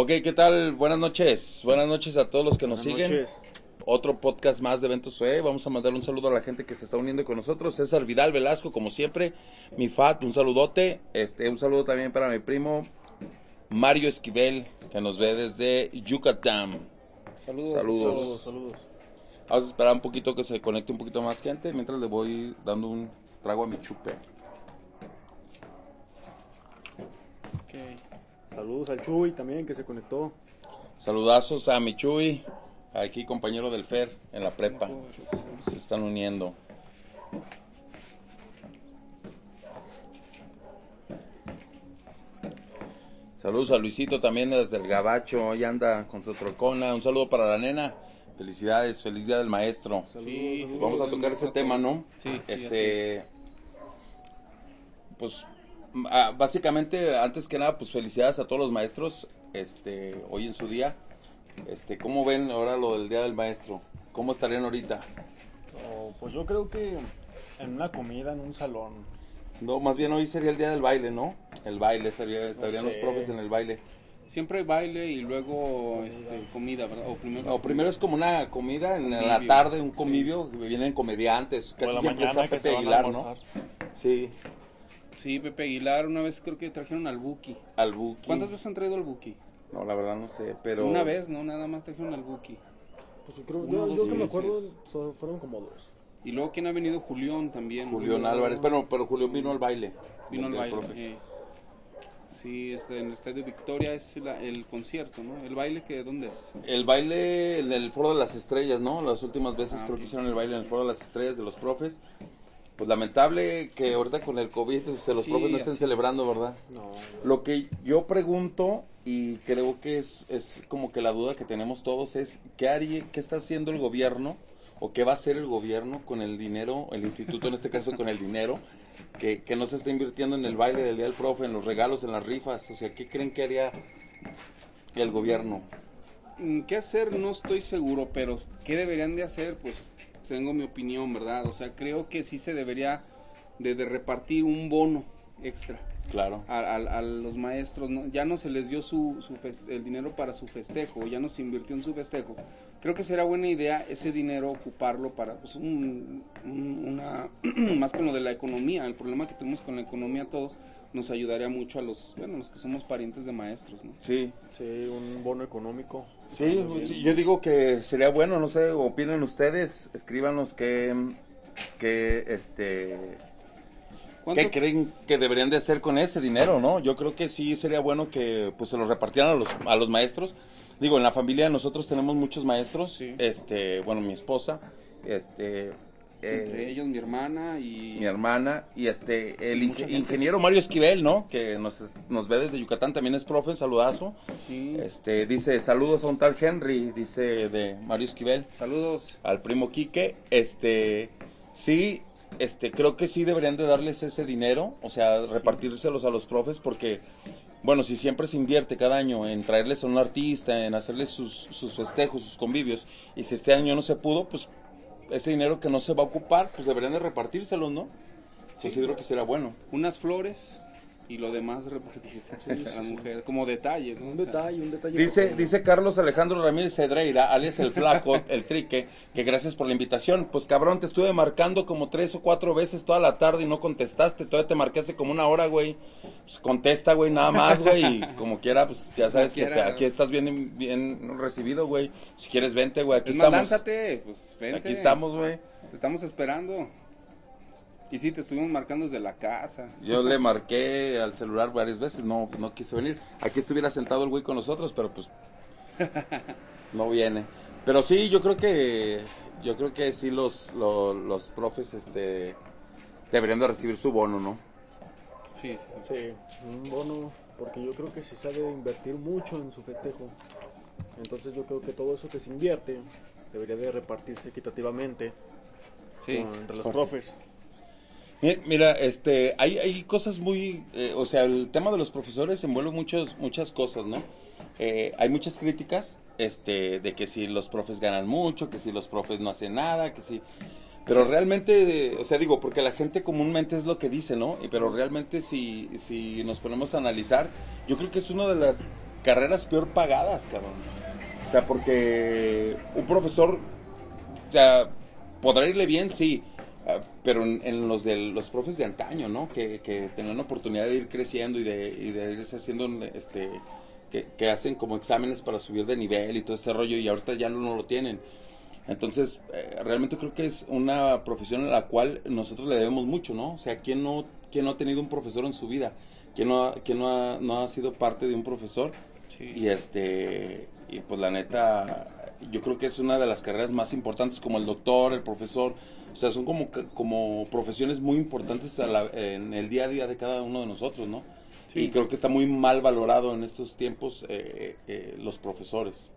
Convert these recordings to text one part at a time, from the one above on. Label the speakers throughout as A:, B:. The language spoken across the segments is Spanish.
A: Ok, ¿qué tal? Buenas noches. Buenas noches a todos los que nos
B: Buenas
A: siguen.
B: noches.
A: Otro podcast más de Eventos UE. Vamos a mandar un saludo a la gente que se está uniendo con nosotros. César Vidal Velasco, como siempre. Mi Fat, un saludote. Este, un saludo también para mi primo Mario Esquivel, que nos ve desde Yucatán.
B: Saludos.
A: Saludos.
B: Saludos, saludos.
A: Vamos a esperar un poquito que se conecte un poquito más gente mientras le voy dando un trago a mi chupe.
B: Saludos al Chuy también que se conectó.
A: Saludazos a mi Chuy, aquí compañero del Fer en la prepa. Se están uniendo. Saludos a Luisito también desde el Gabacho, hoy anda con su trocona. Un saludo para la nena. Felicidades, feliz día del maestro.
C: Sí,
A: Pues vamos a tocar ese tema, ¿no?
C: Sí, sí,
A: Este, pues ah, básicamente, antes que nada, pues felicidades a todos los maestros, este, hoy en su día. Este, ¿cómo ven ahora lo del día del maestro? ¿Cómo estarían ahorita?
B: Oh, pues yo creo que en una comida, en un salón.
A: No, más bien hoy sería el día del baile, ¿no? El baile, estaría, estarían los
B: sé.
A: profes en el baile.
C: Siempre hay baile y luego este, comida, ¿verdad? O primero,
A: O primero es como una comida, en la
C: Convivio.
A: tarde un convivio, vienen comediantes, casi
B: la
A: siempre está Pepe Aguilar, ¿no? Sí,
C: Sí, Pepe Aguilar, una vez creo que trajeron al Buki.
A: al Buki.
C: ¿Cuántas veces han traído al Buki?
A: No, la verdad no sé, pero...
C: Una vez, ¿no? Nada más trajeron al Buki.
B: Pues yo creo,
C: Uno,
B: yo, yo que me acuerdo, so- fueron como dos.
C: Y luego, ¿quién ha venido? Julián también.
A: Julián Álvarez, pero, pero Julián vino al baile.
C: Vino al baile.
A: profe.
C: eh. Sí, este, en el Estadio Victoria es la- el concierto, ¿no? ¿El baile que dónde es?
A: El baile en el Foro de las Estrellas, ¿no? Las últimas veces
C: Ah,
A: creo que hicieron el baile en el Foro de las Estrellas de los profes. Pues lamentable que ahorita con el COVID pues, los
C: Sí,
A: profes no estén
C: así.
A: celebrando, ¿verdad?
B: No,
A: Lo que yo pregunto y creo que es, es como que la duda que tenemos todos es ¿qué, haría, qué está haciendo el gobierno o qué va a hacer el gobierno con el dinero, el instituto en este caso con el dinero que, que no se está invirtiendo en el baile del día del profe, en los regalos, en las rifas? O sea, ¿qué creen que haría el gobierno?
C: Mm, ¿Qué hacer? No estoy seguro, pero ¿qué deberían de hacer? Pues tengo mi opinión, ¿verdad? O sea, creo que sí se debería de, de repartir un bono extra
A: Claro.
C: a, a- a los maestros. ¿no? Ya no se les dio su, su el dinero para su festejo, ya no se invirtió en su festejo. Creo que será buena idea ese dinero ocuparlo para pues, un- un- una más con lo de la economía. El problema que tenemos con la economía todos nos ayudaría mucho a los, bueno, los que somos parientes de maestros, ¿no?
A: Sí,
B: sí, un bono económico.
A: Sí, sí, yo digo que sería bueno, no sé, opinen ustedes, escríbanos que, que este,
C: ¿Cuánto-
A: qué creen que deberían de hacer con ese dinero, ¿no? Yo creo que sí sería bueno que pues se lo repartieran a los, a los maestros. Digo, en la familia nosotros tenemos muchos maestros,
C: Sí.
A: este, bueno, mi esposa, este,
C: Entre
A: eh,
C: ellos mi hermana y...
A: mi hermana y este el inge- ingeniero Mario Esquivel, ¿no? Que nos, nos ve desde Yucatán, también es profe, saludazo.
C: Sí.
A: Este, dice, saludos a un tal Henry, dice de Mario Esquivel,
C: Saludos.
A: al primo Quique. Este, sí, este, creo que sí deberían de darles ese dinero, o sea, repartírselos a los profes, porque, bueno, si siempre se invierte cada año en traerles a un artista, en hacerles sus, sus festejos, sus convivios, y si este año no se pudo, pues ese dinero que no se va a ocupar, pues deberían de repartírselos, ¿no? Considero que será bueno.
C: Unas flores y lo demás repartirse a la mujer. Como detalle, ¿no?
B: Un detalle, un detalle.
A: Dice, dice Carlos Alejandro Ramírez Cedreira, alias el flaco, el trique, que gracias por la invitación. Pues cabrón, te estuve marcando como tres o cuatro veces toda la tarde y no contestaste. Todavía te marqué hace como una hora, güey. Pues contesta, güey, nada más, güey. Y como quiera, pues ya sabes que te- aquí estás bien, bien recibido, güey. Si quieres, vente, güey. Aquí
C: Es más,
A: estamos.
C: lánzate, pues vente.
A: Aquí estamos, güey.
C: Te estamos esperando. Y sí, te estuvimos marcando desde la casa.
A: Yo le marqué al celular varias veces, no, no quiso venir. Aquí estuviera sentado el güey con nosotros, pero pues no viene. Pero sí, yo creo que yo creo que sí los los, los profes este deberían de recibir su bono, ¿no?
C: Sí, sí, sí.
B: Sí, un bono, porque yo creo que se sabe invertir mucho en su festejo. Entonces yo creo que todo eso que se invierte debería de repartirse equitativamente
C: Sí.
B: con- entre los profes.
A: Mi- Mira, este, hay, hay cosas muy, eh, o sea, el tema de los profesores envuelve muchos, muchas cosas, ¿no? Eh, hay muchas críticas, este, de que si los profes ganan mucho, que si los profes no hacen nada, que si, pero realmente, o sea, digo, porque la gente comúnmente es lo que dice, ¿no? Pero realmente si, si nos ponemos a analizar, yo creo que es una de las carreras peor pagadas, cabrón. O sea, porque un profesor, o sea, podrá irle bien, sí, pero en, los de los profes de antaño, ¿no? Que, que tenían la oportunidad de ir creciendo y de, y de irse haciendo, este, que, que, hacen como exámenes para subir de nivel y todo este rollo y ahorita ya no, lo tienen. Entonces, eh, realmente creo que es una profesión a la cual nosotros le debemos mucho, ¿no? O sea, ¿quién no, quién no ha tenido un profesor en su vida? ¿Quién no, quién no, ha, no ha sido parte de un profesor? Y este, y pues la neta, yo creo que es una de las carreras más importantes como el doctor, el profesor, o sea, son como, como profesiones muy importantes en el día a día de cada uno de nosotros, ¿no? Y creo que está muy mal valorado en estos tiempos eh, eh, los profesores.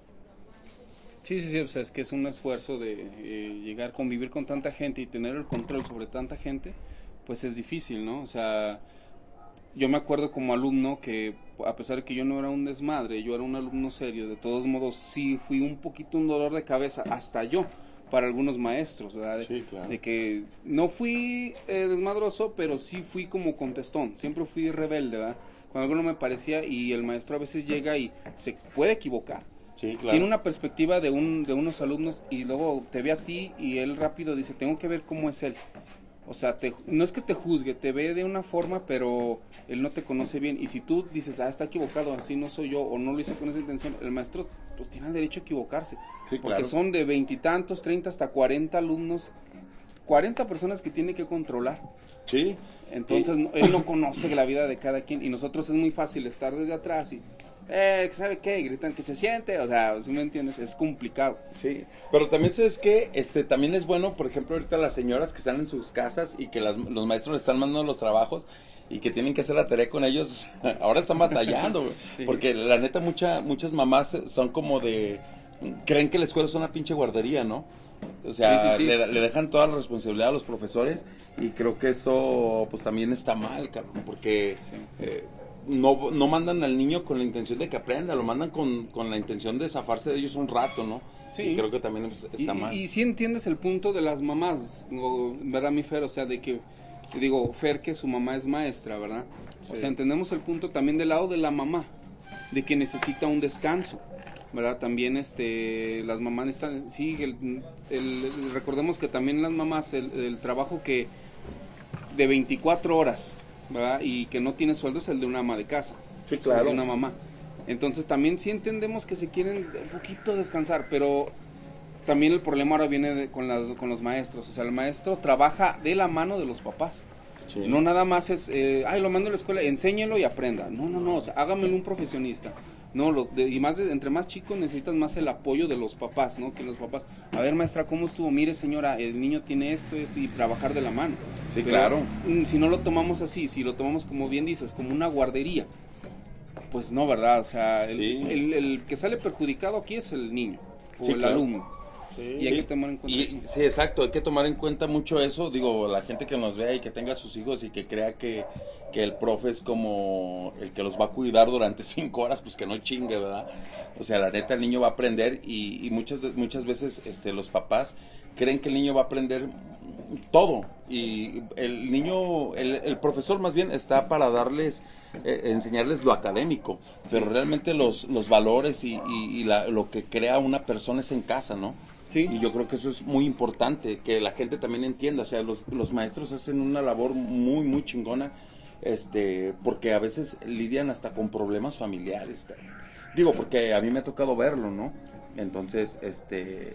C: Sí, sí, sí, o sea, es que es un esfuerzo de eh, llegar, convivir con tanta gente y tener el control sobre tanta gente, pues es difícil, ¿no? O sea, yo me acuerdo como alumno que a pesar de que yo no era un desmadre, yo era un alumno serio, de todos modos sí fui un poquito un dolor de cabeza, hasta yo, para algunos maestros, ¿verdad? De,
A: sí, claro.
C: de que no fui eh, desmadroso, pero sí fui como contestón, siempre fui rebelde, ¿verdad? Cuando algo no me parecía y el maestro a veces llega y se puede equivocar.
A: Sí, claro.
C: Tiene una perspectiva de, un, de unos alumnos y luego te ve a ti y él rápido dice, tengo que ver cómo es él. O sea, te, no es que te juzgue, te ve de una forma, pero él no te conoce bien. Y si tú dices, ah, está equivocado, así no soy yo, o no lo hice con esa intención, el maestro pues tiene el derecho a equivocarse. porque son de veintitantos, treinta hasta cuarenta alumnos, cuarenta personas que tiene que controlar.
A: Sí.
C: Entonces, él no conoce la vida de cada quien y nosotros es muy fácil estar desde atrás y eh, ¿sabe qué? Gritan que se siente, o sea, si me entiendes, es complicado.
A: Sí, pero también sabes que, este, también es bueno, por ejemplo, ahorita las señoras que están en sus casas y que las, los maestros les están mandando los trabajos y que tienen que hacer la tarea con ellos, ahora están batallando, porque la neta mucha, muchas mamás son como de, creen que la escuela es una pinche guardería, ¿no? O sea, le, dejan toda la responsabilidad a los profesores y creo que eso pues también está mal, cabrón, porque eh, no, no mandan al niño con la intención de que aprenda, lo mandan con, con la intención de zafarse de ellos un rato, ¿no?
C: Sí.
A: Y creo que también está mal.
C: Y, si entiendes el punto de las mamás, ¿verdad, mi Fer? O sea, de que, digo, Fer que su mamá es maestra, ¿verdad? O sea, entendemos el punto también del lado de la mamá, de que necesita un descanso. ¿verdad? También este, las mamás están, sí, el, recordemos que también las mamás, el, el trabajo que de 24 horas, y que no tiene sueldo es el de una ama de casa.
A: Sí, claro.
C: de una mamá. Entonces también sí entendemos que se quieren un poquito descansar, pero también el problema ahora viene con, las, con los maestros. O sea, el maestro trabaja de la mano de los papás. No nada más es, eh, ay, lo mando a la escuela, enséñelo y aprenda. No, no, no, o sea, hágamelo un profesionista. No, los y más entre más chicos necesitas más el apoyo de los papás, ¿no? Que los papás, a ver maestra, ¿cómo estuvo? Mire señora, el niño tiene esto, esto y trabajar de la mano.
A: Sí, claro.
C: Mm, si no lo tomamos así, si lo tomamos como bien dices, como una guardería, pues no, ¿verdad? O sea, el, que sale perjudicado aquí es el niño o el alumno. Y hay que tomar en cuenta eso.
A: Sí, exacto, hay que tomar en cuenta mucho eso. Digo, la gente que nos vea y que tenga sus hijos y que crea que, que el profe es como el que los va a cuidar durante cinco horas, pues que no chingue, ¿verdad? O sea, la neta, el niño va a aprender y, y muchas, muchas veces este, los papás creen que el niño va a aprender todo y el niño, el, el profesor más bien está para darles, eh, enseñarles lo académico, pero realmente los, los valores y, y, la, lo que crea una persona es en casa, ¿no? Y yo creo que eso es muy importante, que la gente también entienda. O sea, los, los maestros hacen una labor muy, muy chingona, este, porque a veces lidian hasta con problemas familiares. Digo, porque a mí me ha tocado verlo, ¿no? Entonces, este,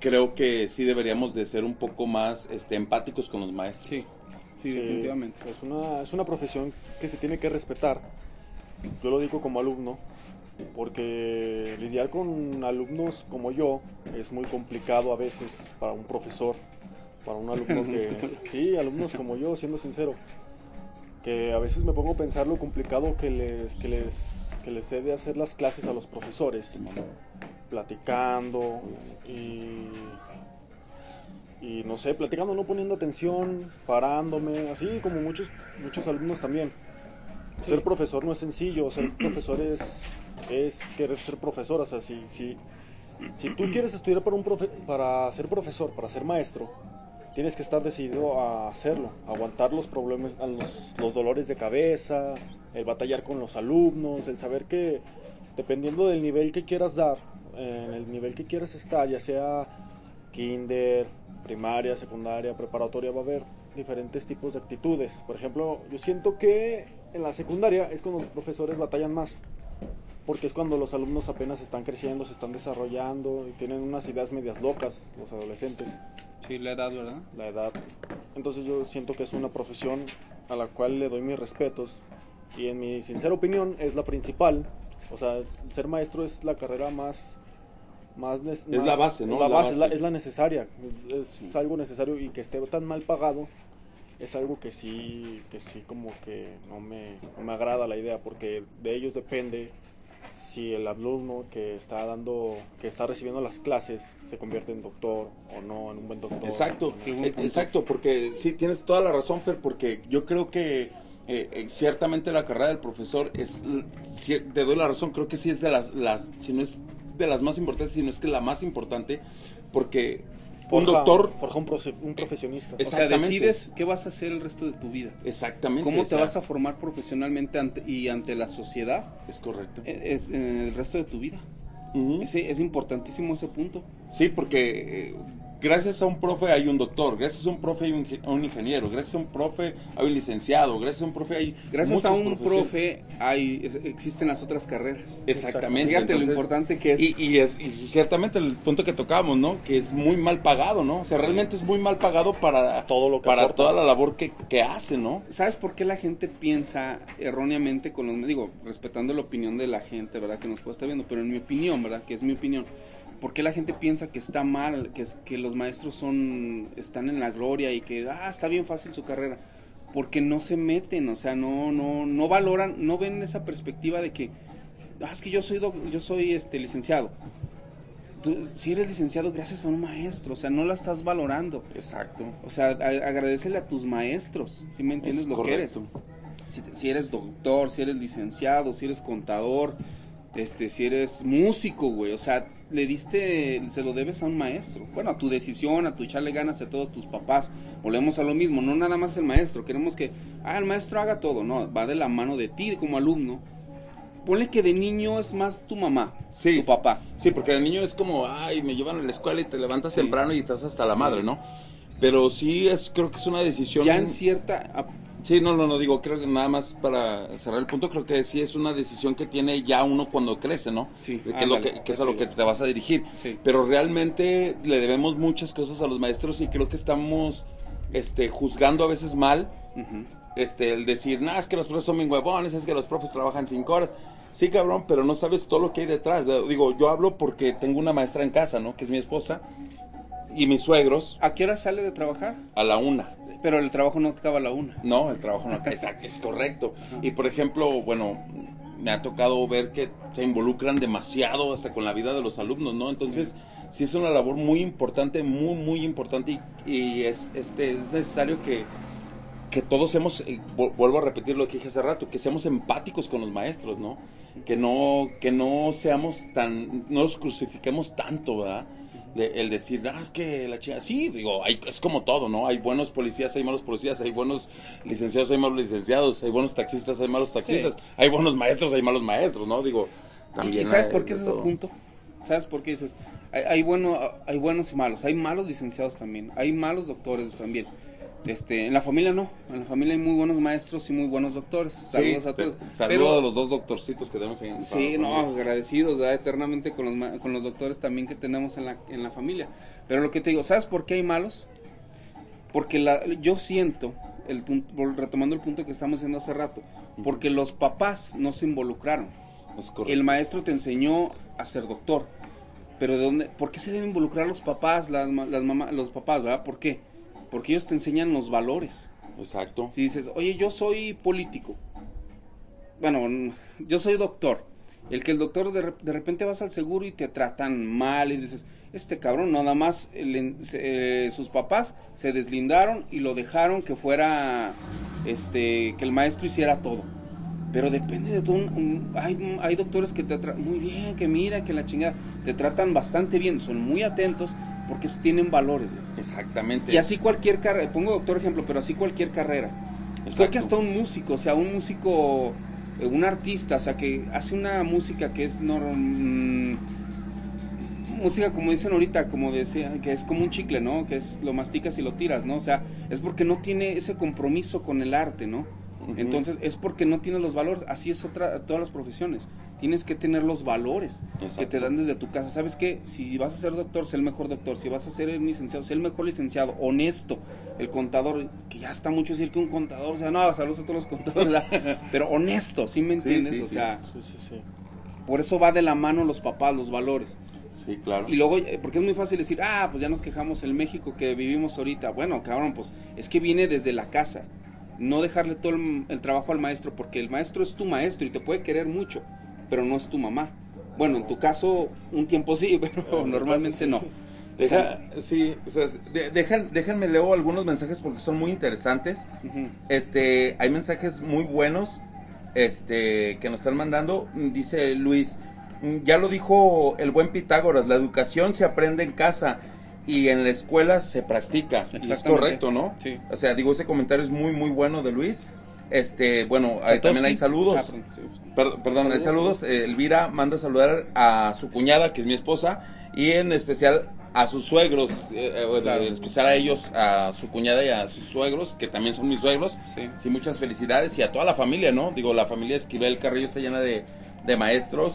A: creo que sí deberíamos de ser un poco más este, empáticos con los maestros.
C: Sí, sí, definitivamente.
B: Es una, es una profesión que se tiene que respetar. Yo lo digo como alumno, porque lidiar con alumnos como yo es muy complicado a veces para un profesor, para un alumno que... sí, alumnos como yo, siendo sincero, que a veces me pongo a pensar lo complicado que les, que les, que les he de hacer las clases a los profesores, platicando y, y no sé, platicando, no poniendo atención, parándome, así como muchos, muchos alumnos también. Ser profesor no es sencillo, ser profesor es es querer ser profesor. O sea, si, si, si tú quieres estudiar para, un profe, para ser profesor, para ser maestro, tienes que estar decidido a hacerlo, aguantar los problemas, los, los dolores de cabeza, el batallar con los alumnos, el saber que dependiendo del nivel que quieras dar, en el nivel que quieras estar, ya sea kinder, primaria, secundaria, preparatoria, va a haber diferentes tipos de actitudes. Por ejemplo, yo siento que en la secundaria es cuando los profesores batallan más, porque es cuando los alumnos apenas están creciendo, se están desarrollando y tienen unas ideas medias locas, los adolescentes.
C: Sí, la edad, ¿verdad?
B: La edad. Entonces yo siento que es una profesión a la cual le doy mis respetos y en mi sincera opinión es la principal. O sea, ser maestro es la carrera más más,
A: es la base, ¿no?
B: Es la, base, Es, la, necesaria, es, algo necesario y que esté tan mal pagado es algo que sí, que sí como que no me, no me agrada la idea porque de ellos depende si el alumno que está dando, que está recibiendo las clases se convierte en doctor o no, en un buen doctor.
A: Exacto, exacto, porque sí, tienes toda la razón, Fer, porque yo creo que eh, ciertamente la carrera del profesor es, te doy la razón, creo que sí es de las, las, si no es de las más importantes, sino es que la más importante, porque un doctor
B: forja un, un, profesionista.
C: O sea, decides qué vas a hacer el resto de tu vida.
A: Exactamente.
C: Cómo te vas a formar profesionalmente ante, y ante la sociedad.
A: Es correcto.
C: E, es, en el resto de tu vida. es importantísimo ese punto.
A: Sí, porque eh, gracias a un profe hay un doctor, gracias a un profe hay un, ingeniero, gracias a un profe hay un licenciado, gracias a un profe hay
C: Gracias a un profe hay existen las otras carreras.
A: Exactamente.
C: Fíjate lo importante que es.
A: Y, es y ciertamente el punto que tocamos, ¿no? Que es muy mal pagado, ¿no? O sea, realmente es muy mal pagado para todo lo que para toda la labor que, que hace, ¿no?
C: ¿Sabes por qué la gente piensa erróneamente con los digo, respetando la opinión de la gente, ¿verdad? Que nos puede estar viendo, pero en mi opinión, ¿verdad? Que es mi opinión ¿Por qué la gente piensa que está mal, que, que los maestros son, están en la gloria y que ah, está bien fácil su carrera? Porque no se meten, o sea, no, no, no valoran, no ven esa perspectiva de que, ah, es que yo soy, yo soy este, licenciado. si eres licenciado gracias a un maestro, o sea, no la estás valorando.
A: Exacto.
C: O sea, agradecele a tus maestros, si me entiendes lo que eres. Si, si, eres doctor, si eres licenciado, si eres contador, este, si eres músico, güey, o sea, le diste, se lo debes a un maestro. Bueno, a tu decisión, a tu echarle ganas a todos tus papás. Volvemos a lo mismo, no nada más el maestro. Queremos que, ah, el maestro haga todo. No, va de la mano de ti como alumno. Ponle que de niño es más tu mamá,
A: sí,
C: tu papá.
A: Sí, porque de niño es como, ay, me llevan a la escuela y te levantas temprano y estás hasta la madre, ¿no? Pero sí es, creo que es una decisión.
C: Ya en cierta,
A: Sí, no, no, no, digo, creo que nada más para cerrar el punto, creo que sí es una decisión que tiene ya uno cuando crece, ¿no?
C: Sí.
A: Que, lo que, es a lo que te vas a dirigir.
C: Sí.
A: Pero realmente le debemos muchas cosas a los maestros y creo que estamos este, juzgando a veces mal este, el decir, nada, es que los profes son bien huevones, es que los profes trabajan cinco horas. Sí, cabrón, pero no sabes todo lo que hay detrás. Digo, yo hablo porque tengo una maestra en casa, ¿no? Que es mi esposa. Y mis suegros.
C: ¿A qué hora sale de trabajar?
A: A la una.
C: Pero el trabajo no acaba a la una.
A: No, el trabajo no acaba, es correcto. Y por ejemplo, bueno, me ha tocado ver que se involucran demasiado hasta con la vida de los alumnos, ¿no? Entonces, sí, es una labor muy importante, muy, muy importante y, es, este, es necesario que, que todos seamos, vuelvo a repetir lo que dije hace rato, que seamos empáticos con los maestros, ¿no? Que no, que no seamos tan, no los crucifiquemos tanto, ¿verdad? El decir, ah, es que la chica, sí, digo, hay, es como todo, ¿no? Hay buenos policías, hay malos policías, hay buenos licenciados, hay malos licenciados, hay buenos taxistas, hay malos taxistas, hay buenos maestros, hay malos maestros, ¿no? Digo, también.
C: ¿Y sabes por qué es ese punto? ¿Sabes por qué dices? Hay, hay, bueno, hay buenos y malos, hay malos licenciados también, hay malos doctores también. Este, en la familia no, en la familia hay muy buenos maestros y muy buenos doctores. Saludos a todos.
A: Saludos a los dos doctorcitos que tenemos en
C: Sí, no, agradecidos eternamente con los, con los doctores también que tenemos en la, en la familia. Pero lo que te digo, ¿sabes por qué hay malos? Porque la, yo siento, el retomando el punto que estamos haciendo hace rato, porque los papás no se involucraron. el maestro te enseñó a ser doctor. Pero de dónde, ¿por qué se deben involucrar los papás, las, las mamás, los papás, verdad? ¿Por qué? Porque ellos te enseñan los valores.
A: Exacto.
C: Si dices, oye, yo soy político. Bueno, yo soy doctor. El que el doctor de, repente vas al seguro y te tratan mal y dices, este cabrón nada más eh, sus papás se deslindaron y lo dejaron que fuera, este, que el maestro hiciera todo. Pero depende de todo. hay, hay doctores que te tratan muy bien, que mira, que la chingada. Te tratan bastante bien, son muy atentos porque tienen valores.
A: Exactamente.
C: Y así cualquier carrera, pongo doctor ejemplo, pero así cualquier carrera. Creo que hasta un músico, o sea, un músico, eh, un artista, o sea, que hace una música que es norm, música como dicen ahorita, como decía, que es como un chicle, ¿no? Que es lo masticas y lo tiras, ¿no? O sea, es porque no tiene ese compromiso con el arte, ¿no? Entonces es porque no tiene los valores. Así es otra todas las profesiones. Tienes que tener los valores que te dan desde tu casa. ¿Sabes qué? Si vas a ser doctor, sé el mejor doctor. Si vas a ser el licenciado, sé el mejor licenciado. Honesto. El contador, que ya está mucho decir que un contador, o sea, no, saludos a todos los contadores, pero honesto, ¿sí me entiendes? o sea, por eso va de la mano los papás, los valores.
A: Sí, claro.
C: Y luego, eh, porque es muy fácil decir, ah, pues ya nos quejamos el México que vivimos ahorita. Bueno, cabrón, pues es que viene desde la casa. No dejarle todo el, trabajo al maestro, porque el maestro es tu maestro y te puede querer mucho, pero no es tu mamá. Bueno, en tu caso, un tiempo sí, pero normalmente no.
A: Deja, sí, o sea, déjenme leo algunos mensajes porque son muy interesantes. Este, hay mensajes muy buenos, este, que nos están mandando. Dice Luis, ya lo dijo el buen Pitágoras, la educación se aprende en casa y en la escuela se practica. es correcto, ¿no?
C: Sí.
A: O sea, digo, ese comentario es muy, muy bueno de Luis. Este, bueno, también hay saludos. perdón, hay saludos. Elvira manda a saludar a su cuñada, que es mi esposa, y en especial a sus suegros, eh, eh, en especial a ellos, a su cuñada y a sus suegros, que también son mis suegros.
C: Sí.
A: sí muchas felicidades y a toda la familia, ¿no? Digo, la familia Esquivel Carrillo está llena de, de maestros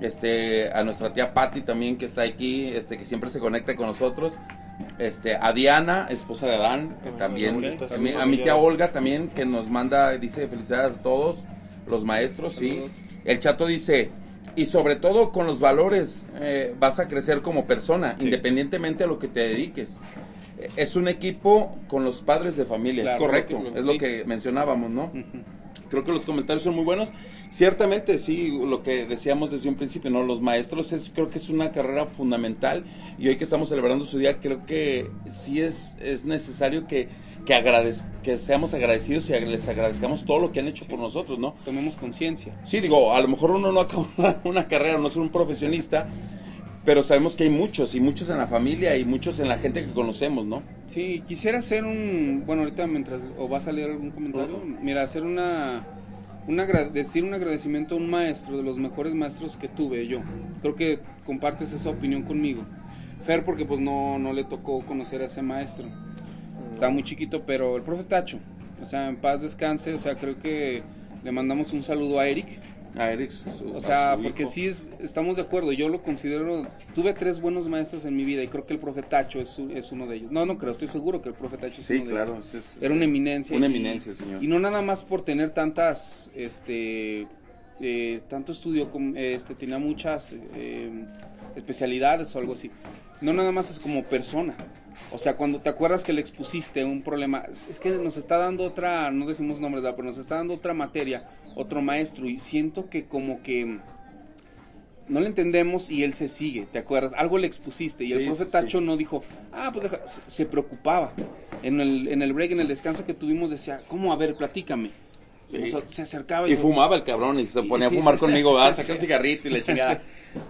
A: este a nuestra tía Patti también que está aquí, este que siempre se conecta con nosotros, este a Diana, esposa de Adán, que también a, mi, tía Olga también que nos manda dice felicidades a todos los maestros, sí. El chato dice y sobre todo con los valores eh, vas a crecer como persona, independientemente a lo que te dediques. Es un equipo con los padres de familia, es correcto, es lo que mencionábamos, ¿no? Creo que los comentarios son muy buenos. Ciertamente, sí, lo que decíamos desde un principio, ¿no? Los maestros es, creo que es una carrera fundamental y hoy que estamos celebrando su día, creo que sí es, es necesario que, que, agradez que seamos agradecidos y les agradezcamos todo lo que han hecho por nosotros, ¿no?
C: Tomemos conciencia.
A: Sí, digo, a lo mejor uno no acaba una carrera, no es un profesionista, pero sabemos que hay muchos, y muchos en la familia, y muchos en la gente que conocemos, ¿no?
C: Sí, quisiera hacer un, bueno, ahorita mientras, o vas a leer algún comentario, mira, hacer una decir un agradecimiento a un maestro, de los mejores maestros que tuve yo. Creo que compartes esa opinión conmigo. Fer, porque pues no, no le tocó conocer a ese maestro. Estaba muy chiquito, pero el profe Tacho, o sea, en paz descanse, o sea, creo que le mandamos un saludo a Eric,
A: a Eric,
C: o sea, porque sí es, estamos de acuerdo. Yo lo considero. Tuve tres buenos maestros en mi vida y creo que el profe Tacho es, es uno de ellos. No, no creo, estoy seguro que el profe Tacho es
A: sí,
C: uno
A: claro,
C: de
A: ellos.
C: Era una eminencia.
A: Una eminencia, señor.
C: Y no nada más por tener tantas, este, eh, tanto estudio, este, tenía muchas eh, especialidades o algo así. No nada más es como persona. O sea, cuando te acuerdas que le expusiste un problema, es que nos está dando otra, no decimos nombres, pero nos está dando otra materia otro maestro y siento que como que no le entendemos y él se sigue, ¿te acuerdas? Algo le expusiste y el profe Tacho no dijo, ah, pues se preocupaba. En el, en el break, en el descanso que tuvimos, decía, ¿cómo? A ver, platícame. Se acercaba
A: y, fumaba el cabrón y se ponía a fumar conmigo, va, saca un cigarrito y le chingaba.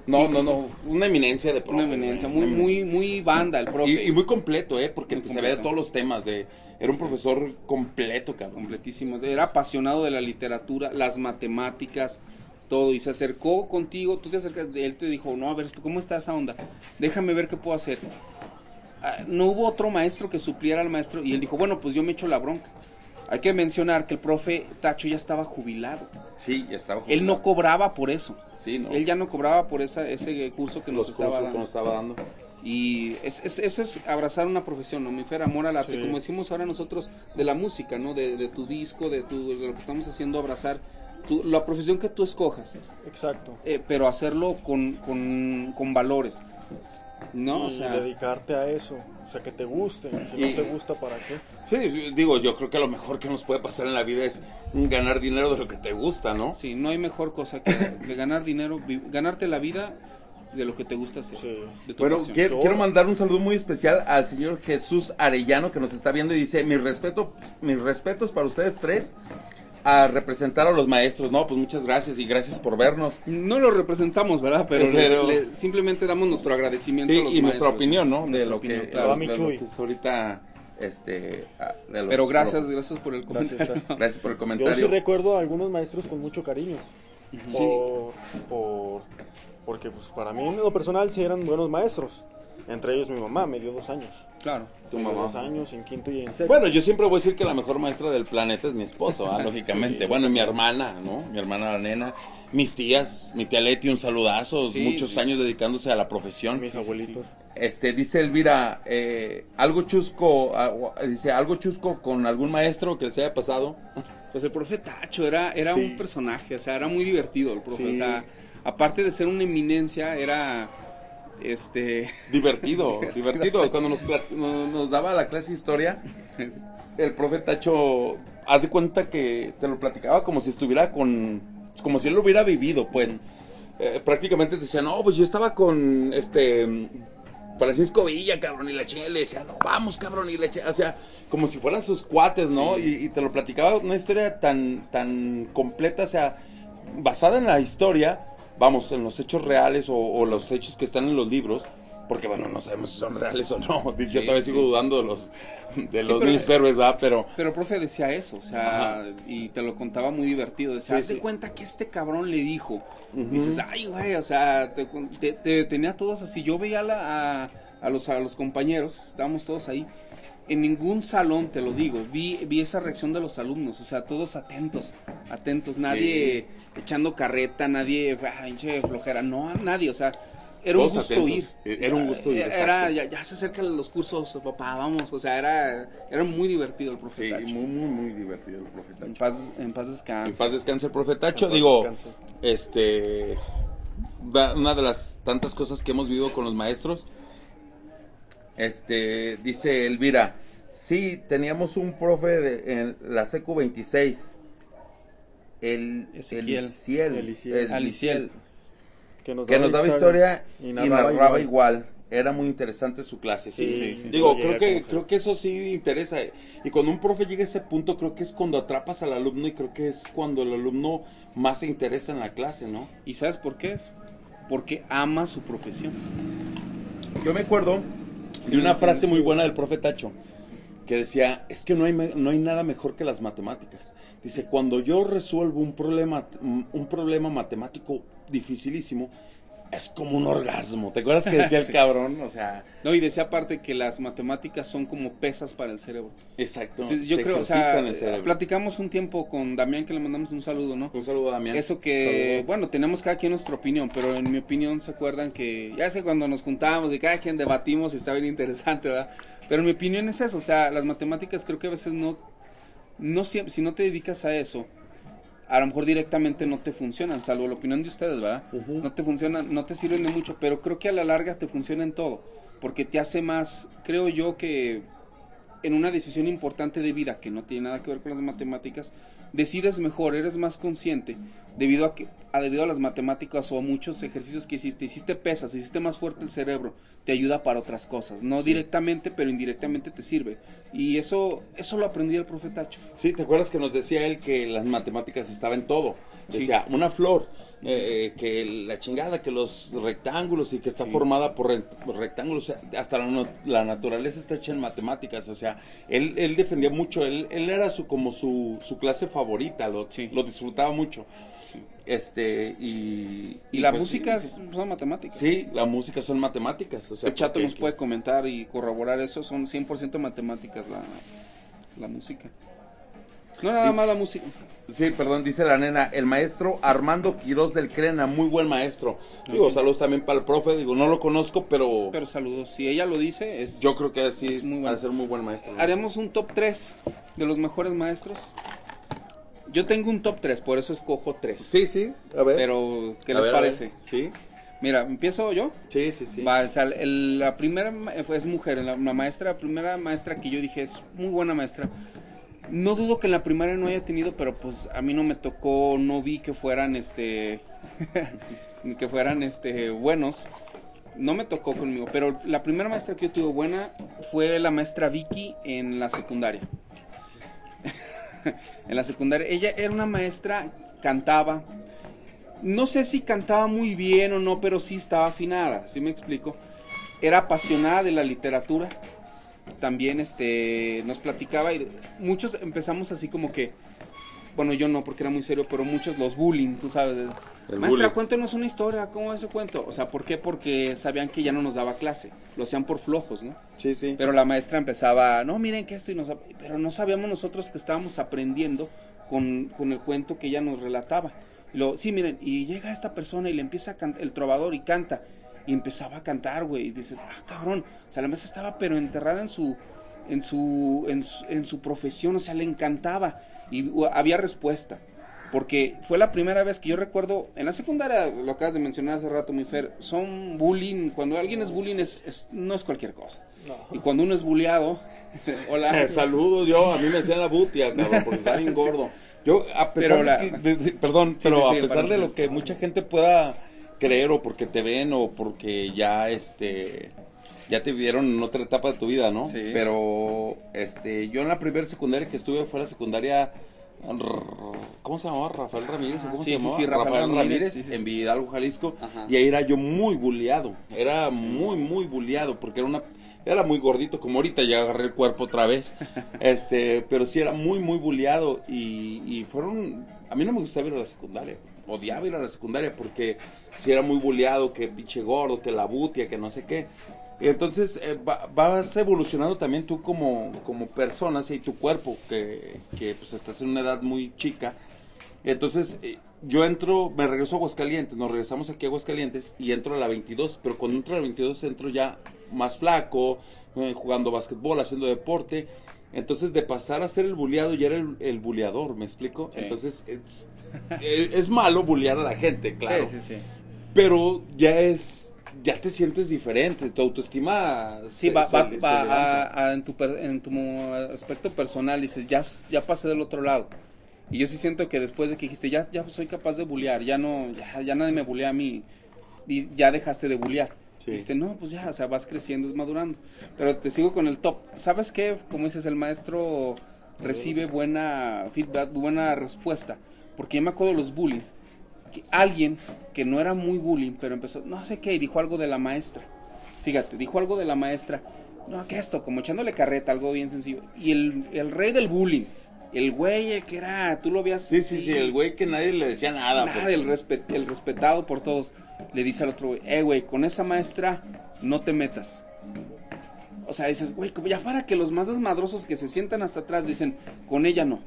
A: No, no, no, una eminencia de profe.
C: Una eminencia, muy, muy, muy banda el profe.
A: Y, muy completo, ¿eh? Porque se ve de todos los temas de era un profesor completo, cabrón.
C: Completísimo. Era apasionado de la literatura, las matemáticas, todo. Y se acercó contigo, tú te acercas, él te dijo, no, a ver, ¿cómo está esa onda? Déjame ver qué puedo hacer. Ah, no hubo otro maestro que supliera al maestro y él dijo, bueno, pues yo me echo la bronca. Hay que mencionar que el profe Tacho ya estaba jubilado.
A: Sí, ya estaba jubilado.
C: Él no cobraba por eso.
A: Sí, no.
C: Él ya no cobraba por esa, ese curso que nos estaba
A: dando. Que nos estaba dando.
C: Y es, eso es abrazar una profesión, ¿no? Mi Fer, amor al arte, como decimos ahora nosotros de la música, ¿no? De, tu disco, de, tu, lo que estamos haciendo, abrazar tu, la profesión que tú escojas.
B: Exacto.
C: Eh, pero hacerlo con, con, con valores. ¿No?
B: o sea, dedicarte a eso. O sea, que te guste. Si no te gusta, ¿para qué?
A: Sí, digo, yo creo que lo mejor que nos puede pasar en la vida es ganar dinero de lo que te gusta, ¿no?
C: Sí, no hay mejor cosa que, que ganar dinero, ganarte la vida de lo que te gusta hacer.
A: bueno, quiero, quiero, mandar un saludo muy especial al señor Jesús Arellano que nos está viendo y dice, mi respeto, mis respetos para ustedes tres. a representar a los maestros, ¿no? Pues muchas gracias y gracias por vernos.
C: No lo representamos, ¿verdad? Pero,
A: Pero-
C: les- simplemente damos nuestro agradecimiento
A: Sí,
C: a los
A: y nuestra opinión, ¿no? De
C: Nuestra
A: lo
C: opinión,
A: que,
C: claro.
A: de lo que es ahorita, este... de los
C: Pero gracias,
A: profes.
C: gracias por el
B: Gracias,
C: comentario.
B: gracias.
A: Gracias por el
B: Yo sí
A: comentario.
B: recuerdo a algunos maestros con mucho cariño. Por, por- porque pues para mí en lo personal sí eran buenos maestros. Entre ellos mi mamá, me dio dos años.
C: Claro.
A: Tu
B: Me dio
A: mamá.
B: Dos años en quinto y en sexto.
A: Bueno, yo siempre voy a decir que la mejor maestra del planeta es mi esposo, ¿ah? lógicamente. Bueno, y mi hermana, ¿no? Mi hermana la nena. Mis tías, mi tía Leti, un saludazo.
C: Sí,
A: muchos
C: sí.
A: años dedicándose a la profesión.
B: mis abuelitos.
A: Este, dice Elvira, eh, algo chusco, ah, dice, algo chusco con algún maestro que les haya pasado.
C: Pues el profe Tacho era, era
A: Sí.
C: un personaje, o sea, era muy divertido el profe.
A: Sí.
C: O sea, aparte de ser una eminencia, era este
A: Divertido, divertido. Cuando nos, nos, daba la clase de historia, el profe Tacho, haz de cuenta que te lo platicaba como si estuviera con, como si él lo hubiera vivido, pues. Eh, prácticamente te decía, no, pues yo estaba con, este, Francisco Villa, cabrón, y la chinga, y le decía, no, vamos, cabrón, y la chinga, o sea, como si fueran sus cuates, ¿no? Y, y te lo platicaba una historia tan, tan completa, o sea, basada en la historia, vamos, en los hechos reales o, o los hechos que están en los libros, porque bueno, no sabemos si son reales o no. Yo
C: Sí,
A: todavía
C: sí.
A: sigo dudando de los, de
C: Sí,
A: los
C: pero-
A: niños héroes, ¿verdad? Pero
C: Pero profe decía eso, o sea, y te lo contaba muy divertido. Decía,
A: Sí,
C: haz de
A: sí.
C: cuenta que este cabrón le dijo. Y dices, ay, güey, o sea, te, te- te tenía todos así. Yo veía la- a, a los, a los compañeros, estábamos todos ahí. En ningún salón, te lo digo, vi, vi esa reacción de los alumnos, o sea, todos atentos, atentos, nadie echando carreta, nadie, ah, pinche flojera, no, nadie, o sea, era un gusto
A: atentos.
C: ir.
A: Era un gusto ir,
C: Era, ya, ya se acercan los cursos, papá, vamos, o sea, era, era muy divertido el profe
A: sí,
C: Tacho.
A: muy, muy, muy divertido el profe
C: En paz, en paz descanse.
A: En paz descanse el profe Tacho.
B: En paz
A: Digo,
B: descanse.
A: este, una de las tantas cosas que hemos vivido con los maestros. Este, dice Elvira, sí, teníamos un profe de, en la secu 26. El
C: Ezequiel.
A: Eliciel,
B: Eliciel.
A: el
C: Aliciel.
B: Que nos,
A: que nos daba historia
B: y
A: y
B: narraba
A: narraba,
B: igual.
A: igual. Era muy interesante su clase, sí.
B: Sí, sí,
A: Digo, creo que creo que eso sí interesa. Y cuando un profe llega a ese punto, creo que es cuando atrapas al alumno y creo que es cuando el alumno más se interesa en la clase, ¿no?
C: ¿Y sabes por qué es? Porque ama su profesión.
A: Yo me acuerdo
C: Sí,
A: de una frase muy buena del profe Tacho que decía, es que no hay, no hay nada mejor que las matemáticas. Dice, cuando yo resuelvo un problema, un problema matemático dificilísimo, es como un orgasmo. ¿Te acuerdas que decía el cabrón? O sea,
C: No, y decía aparte que las matemáticas son como pesas para el cerebro.
A: exacto.
C: Entonces, yo creo, o sea, platicamos un tiempo con Damián, que le mandamos un saludo, ¿no?
A: Un saludo, Damián.
C: Eso que,
A: Saludo.
C: bueno, tenemos cada quien nuestra opinión, pero en mi opinión se acuerdan que, ya sé cuando nos juntábamos y cada quien debatimos y está bien interesante, ¿verdad? Pero en mi opinión es eso, o sea, las matemáticas creo que a veces no, no siempre, si no te dedicas a eso, a lo mejor directamente no te funcionan, salvo la opinión de ustedes, ¿verdad? No te funcionan, no te sirven de mucho, pero creo que a la larga te funciona en todo, porque te hace más, creo yo que en una decisión importante de vida que no tiene nada que ver con las matemáticas, decides mejor, eres más consciente debido a que a debido a las matemáticas o a muchos ejercicios que hiciste, hiciste pesas, hiciste más fuerte el cerebro, te ayuda para otras cosas, no directamente, pero indirectamente te sirve. Y eso eso lo aprendí del profe Tacho.
A: Sí, ¿te acuerdas que nos decía él que las matemáticas estaban en todo?
C: Sí.
A: Decía, una flor, eh, eh, que la chingada, que los rectángulos y que está
C: Sí.
A: formada por re- por rectángulos, hasta la, la naturaleza está hecha en matemáticas, o sea, él, él defendía mucho, él, él era su como su, su clase favorita, lo,
C: Sí.
A: lo disfrutaba mucho.
C: Sí.
A: Este, y...
C: Y, la
A: pues,
C: música son matemáticas.
A: Sí, la música son matemáticas, o sea...
C: el chato nos puede comentar y corroborar eso, son 100% matemáticas la, la música. No nada más la música.
A: Sí, perdón, dice la nena, el maestro Armando Quirós del Crena, muy buen maestro. Digo, saludos también para el profe, digo, no lo conozco, pero,
C: Pero saludos, si ella lo dice, es
A: yo creo que así
C: Es
A: es,
C: muy bueno.
A: ser muy buen maestro. ¿no?
C: haremos un top 3 de los mejores maestros. Yo tengo un top 3, por eso escojo 3.
A: Sí, sí, a ver.
C: Pero, ¿qué les
A: ver,
C: parece?
A: Sí,
C: Mira, empiezo yo.
A: sí, sí, sí.
C: Va, o sea, el- la primera es mujer, la, la maestra, la primera maestra que yo dije es muy buena maestra. No dudo que en la primaria no haya tenido, pero pues a mí no me tocó, no vi que fueran este que fueran este buenos. No me tocó conmigo, pero la primera maestra que yo tuve buena fue la maestra Vicky en la secundaria. en la secundaria. Ella era una maestra, cantaba. No sé si cantaba muy bien o no, pero sí estaba afinada, ¿sí me explico? Era apasionada de la literatura. También este, nos platicaba y muchos empezamos así como que, bueno, yo no porque era muy serio, pero muchos los bullying, tú sabes.
A: El
C: Maestra,
A: bullying.
C: cuéntanos una historia, ¿cómo es ese cuento? O sea, ¿por qué? Porque sabían que ya no nos daba clase, lo hacían por flojos, ¿no?
A: Sí, sí.
C: Pero la maestra empezaba, no, miren que esto y nos... Pero no sabíamos nosotros que estábamos aprendiendo con, con el cuento que ella nos relataba. Y luego, sí, miren, y llega esta persona y le empieza a cantar, el trovador y canta. Y empezaba a cantar, güey, y dices, ah, cabrón. O sea, la maestra estaba pero enterrada en su, en su, en su, en su profesión, o sea, le encantaba. Y había respuesta. Porque fue la primera vez que yo recuerdo, en la secundaria, lo acabas de mencionar hace rato, mi Fer, son bullying, cuando alguien es bullying es, es- no es cualquier cosa. Y cuando uno es bulleado, hola.
A: Eh, saludos, yo, a mí me decían la butia, cabrón, porque está bien gordo. Yo, a pesar
C: Pero
A: de que, de- de- perdón,
C: Sí,
A: pero
C: sí, sí,
A: a pesar de lo que mucha gente pueda creer o porque te ven o porque ya, este, ya te vieron en otra etapa de tu vida, ¿no?
C: Sí.
A: Pero, este, yo en la primera secundaria que estuve fue la secundaria, ¿cómo se llamaba? Rafael Ramírez, ¿o ¿cómo
C: sí,
A: se
C: sí,
A: llamaba?
C: sí, Rafael Ramírez,
A: en Hidalgo, Jalisco,
C: Ajá.
A: y ahí era yo muy bulleado, era muy, muy bulleado, porque era una, era muy gordito, como ahorita ya agarré el cuerpo otra vez, este, pero sí era muy, muy bulleado, y, y fueron, a mí no me gustaba ir a la secundaria, odiaba ir a la secundaria, porque si era muy bulleado, que pinche gordo, que la butia, que no sé qué, y entonces eh, va- vas evolucionando también tú como, como persona, ¿sí? y tu cuerpo, que, que pues estás en una edad muy chica, entonces, eh, yo entro, me regreso a Aguascalientes, nos regresamos aquí a Aguascalientes y entro a la 22, pero cuando entro a la 22 entro ya más flaco, eh, jugando básquetbol, haciendo deporte. Entonces, de pasar a ser el buleado, ya era el, el buleador, ¿me explico?
C: Sí.
A: Entonces, es, es, es malo bulear a la gente, claro.
C: Sí, sí, sí.
A: Pero ya es, ya te sientes diferente, tu autoestima
C: Sí,
A: se-
C: va,
A: se-
C: va-
A: se
C: va a- a- en, tu, en tu aspecto personal, dices, ya, ya pasé del otro lado. Y yo sí siento que después de que dijiste, ya, ya soy capaz de bullear, ya no, ya, ya nadie me bulea a mí, y ya dejaste de bullear.
A: Sí.
C: Dijiste, no, pues ya, o sea, vas creciendo, es madurando. Pero te sigo con el top. ¿Sabes qué? Como dices, el maestro recibe buena feedback, buena respuesta. Porque yo me acuerdo de los bullying. Que alguien que no era muy bullying, pero empezó, no sé qué, y dijo algo de la maestra. Fíjate, dijo algo de la maestra. No, que esto, como echándole carreta, algo bien sencillo. Y el, el rey del bullying, el güey el que era, tú lo veías.
A: Sí, sí, sí, el güey que nadie le decía nada.
C: Nada,
A: porque-
C: el, respet- el respetado por todos. Le dice al otro güey, eh, güey, con esa maestra no te metas. O sea, dices, güey, como ya para que los más desmadrosos que se sientan hasta atrás dicen, con ella no.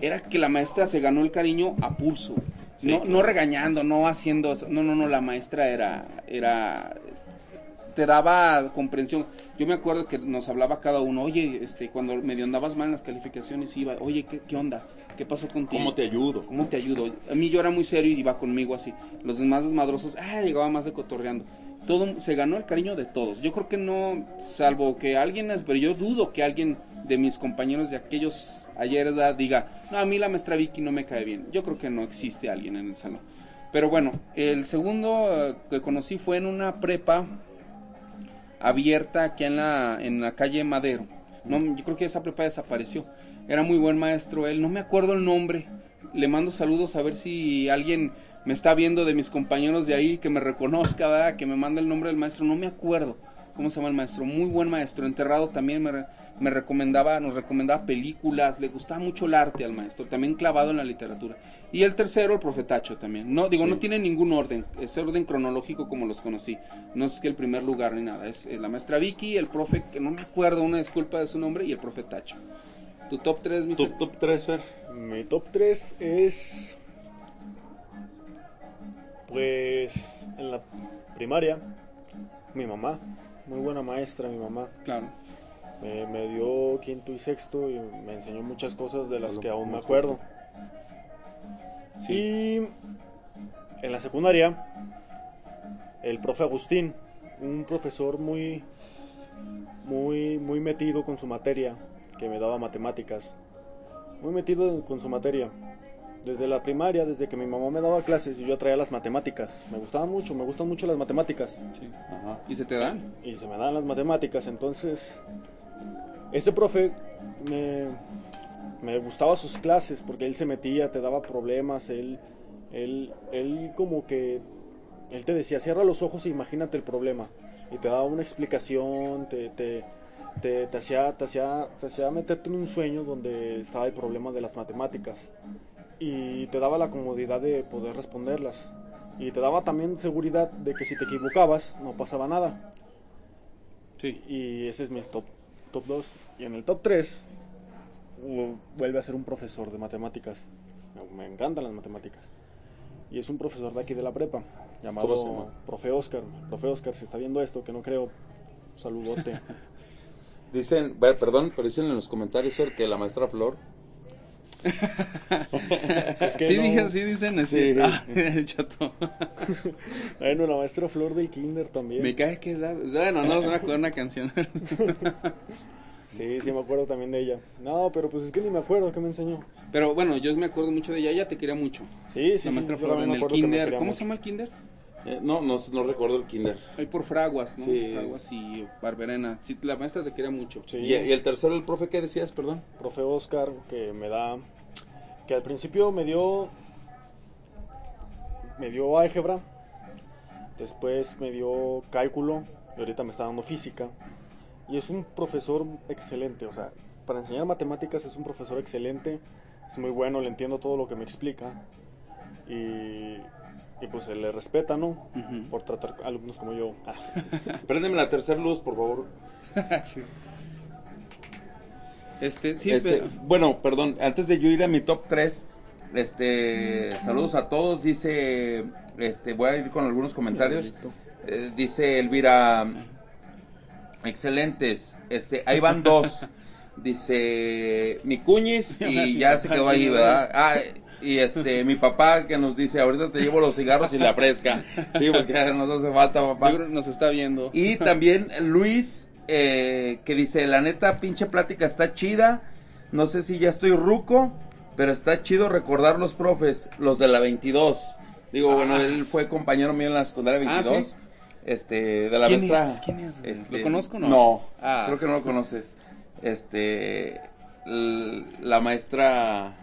C: Era que la maestra se ganó el cariño a pulso.
A: Sí,
C: no,
A: claro.
C: no regañando, no haciendo eso. No, no, no, la maestra era, era, te daba comprensión. Yo me acuerdo que nos hablaba cada uno, oye, este, cuando medio andabas mal en las calificaciones, iba, oye, ¿qué, qué onda? ¿Qué pasó contigo?
A: ¿Cómo te ayudo?
C: ¿Cómo te ayudo? A mí yo era muy serio y iba conmigo así. Los demás desmadrosos, ah, llegaba más de cotorreando. Todo, se ganó el cariño de todos. Yo creo que no, salvo que alguien, es- pero yo dudo que alguien de mis compañeros de aquellos ¿verdad? diga, no, a mí la maestra Vicky no me cae bien. Yo creo que no existe alguien en el salón. Pero bueno, el segundo eh, que conocí fue en una prepa abierta aquí en la, en la calle Madero. No, yo creo que esa prepa desapareció. Era muy buen maestro él, no me acuerdo el nombre. Le mando saludos a ver si alguien me está viendo de mis compañeros de ahí, que me reconozca, ¿verdad? que me mande el nombre del maestro. No me acuerdo cómo se llama el maestro. Muy buen maestro. Enterrado también me, me recomendaba, nos recomendaba películas. Le gustaba mucho el arte al maestro. También clavado en la literatura. Y el tercero, el profetacho también. No, digo,
A: Sí.
C: no tiene ningún orden. Es orden cronológico como los conocí. No es que el primer lugar ni nada. Es la maestra Vicky, el profe, que no me acuerdo, una disculpa de su nombre, y el profetacho. Tu top 3, mi Fer?
A: top 3, Fer.
B: Mi top 3 es. Pues. En la primaria, mi mamá. Muy buena maestra, mi mamá.
C: Claro.
B: Me, me dio quinto y sexto y me enseñó muchas cosas de las que aún me acuerdo.
C: Sí.
B: Y en la secundaria, el profe Agustín, un profesor muy, muy, muy metido con su materia, que me daba matemáticas. Muy metido con su materia. Desde la primaria, desde que mi mamá me daba clases y yo traía las matemáticas. Me gustaban mucho, me gustan mucho las matemáticas.
C: Sí.
A: Ajá.
C: ¿Y se te dan?
B: Y se me dan las matemáticas, entonces ese profe me, me gustaba sus clases porque él se metía, te daba problemas, él, él, él como que, él te decía, cierra los ojos e imagínate el problema. Y te daba una explicación, te, te, te, te hacía, te, hacía, te hacía meterte en un sueño donde estaba el problema de las matemáticas. Y te daba la comodidad de poder responderlas. Y te daba también seguridad de que si te equivocabas no pasaba nada.
C: Sí.
B: Y ese es mi top, top 2. Y en el top 3 vuelve a ser un profesor de matemáticas. Me encantan las matemáticas. Y es un profesor de aquí de la prepa, llamado. Profe Oscar. Profe Oscar, si está viendo esto, que no creo, saludote.
A: Dicen, perdón, pero dicen en los comentarios Fer, que la maestra Flor.
B: Es que
C: sí,
B: no-
C: dije- sí dicen así.
A: Sí.
C: Ah, chato.
B: Bueno, la maestra Flor del Kinder también.
C: Me cae que da. Bueno, no, se me acuerdo una canción.
B: Sí, sí me acuerdo también de ella. No, pero pues es que ni me acuerdo qué me enseñó.
C: Pero bueno, yo me acuerdo mucho de ella. Ella te quería mucho.
B: Sí, sí,
C: la maestra Flor en el
B: que
C: kinder. ¿Cómo
B: mucho.
C: se llama el kinder?
A: Eh, no, no, no recuerdo el kinder.
C: Ahí por Fraguas, ¿no?
A: Sí.
C: Fraguas y Barberena. Sí, la maestra te quería mucho.
B: Sí.
A: Y, y el tercero, el profe, ¿qué decías? Perdón.
B: profe Oscar que me da que al principio me dio me dio álgebra después me dio cálculo y ahorita me está dando física y es un profesor excelente o sea para enseñar matemáticas es un profesor excelente es muy bueno le entiendo todo lo que me explica y, y pues se le respeta no por tratar alumnos como yo Ah,
A: Préndeme la tercera luz, por favor.
C: este, sí,
A: Este,
C: pero-
A: Bueno, perdón, antes de yo ir a mi top 3, este, saludos a todos, dice, este, voy a ir con algunos comentarios. Eh, dice Elvira, excelentes, este, ahí van dos. Dice mi cuñis y ya se quedó ahí, ¿verdad? Ah, y este, mi papá que nos dice, ahorita te llevo los cigarros y la fresca. Sí, porque nos hace falta, papá.
C: yo creo que nos está viendo.
A: Y también Luis, eh, que dice, la neta, pinche plática está chida. No sé si ya estoy ruco, pero está chido recordar los profes, los de la 22. Digo,
C: Ah,
A: bueno, él fue compañero mío en la secundaria
C: Ah,
A: 22.
C: ¿sí?
A: Este, de la
C: ¿Quién
A: maestra.
C: es? ¿Quién es, güey?
A: Este,
C: ¿Lo conozco o no?
A: No,
C: Ah.
A: creo que no lo conoces. Este, la maestra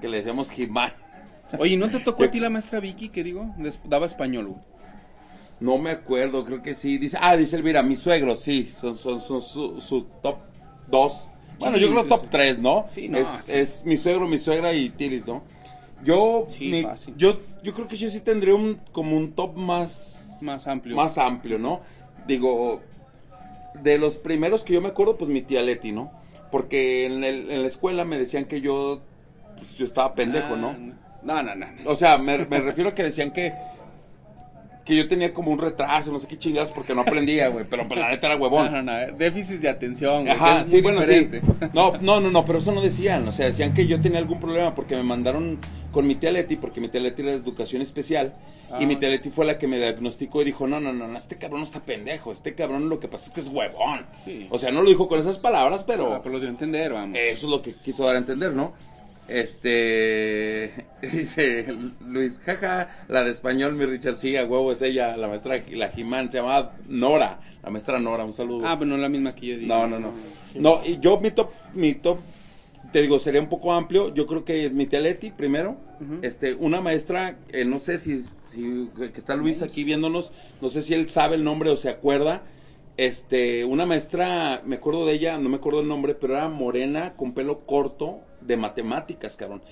A: que le decíamos Jimán.
C: Oye, ¿no te tocó a ti la maestra Vicky que digo? Daba español, güey.
A: No me acuerdo, creo que sí. Dice, ah, dice Elvira, mis suegros, sí, son, son, son su, su top 2. Bueno,
C: Sí,
A: yo creo top 3, ¿no?
C: sí, no,
A: es,
C: sí.
A: es mi suegro, mi suegra y Tilis, ¿no? Yo,
C: Sí,
A: mi-
C: fácil.
A: yo, yo creo que yo sí tendría un, como un top más,
C: Más amplio.
A: más amplio, ¿no? Digo, de los primeros que yo me acuerdo, pues mi tía Leti, ¿no? Porque en, el- en la escuela me decían que yo, pues yo estaba pendejo,
C: Ah,
A: ¿no?
C: No, no, no. no.
A: O sea, me, me refiero a que decían que que yo tenía como un retraso, no sé qué chingados, porque no aprendía, güey, pero pues, la neta era
C: No,
A: huevón.
C: no, no, Déficit de atención, güey.
A: Ajá, sí, bueno,
C: diferente.
A: sí. No, no, no, no, pero eso no decían, o sea, decían que yo tenía algún problema porque me mandaron con mi tía Leti, porque mi tía Leti era de educación especial,
C: Ah.
A: y mi tía Leti fue la que me diagnosticó y dijo, no, no, no, no, este cabrón no está pendejo, este cabrón lo que pasa es que es huevón.
C: Sí.
A: O sea, no lo dijo con esas palabras, pero...
C: Ah, pero lo dio a entender, vamos.
A: Eso es lo que quiso dar a entender, ¿no? Este. Dice Luis, jaja, la de español, mi Richard, sí, a huevo es ella, la maestra, la Jimán, se llamaba Nora, la maestra Nora, un saludo.
C: Ah, pero no es la misma que yo digo.
A: no, no, no. No, y yo, mi top, mi top, te digo, sería un poco amplio. Yo creo que mi tía Leti, primero, este, una maestra, eh, no sé si, si que está Luis aquí viéndonos, no sé si él sabe el nombre o se acuerda. Este, una maestra, me acuerdo de ella, no me acuerdo el nombre, pero era morena, con pelo corto, de matemáticas, cabrón.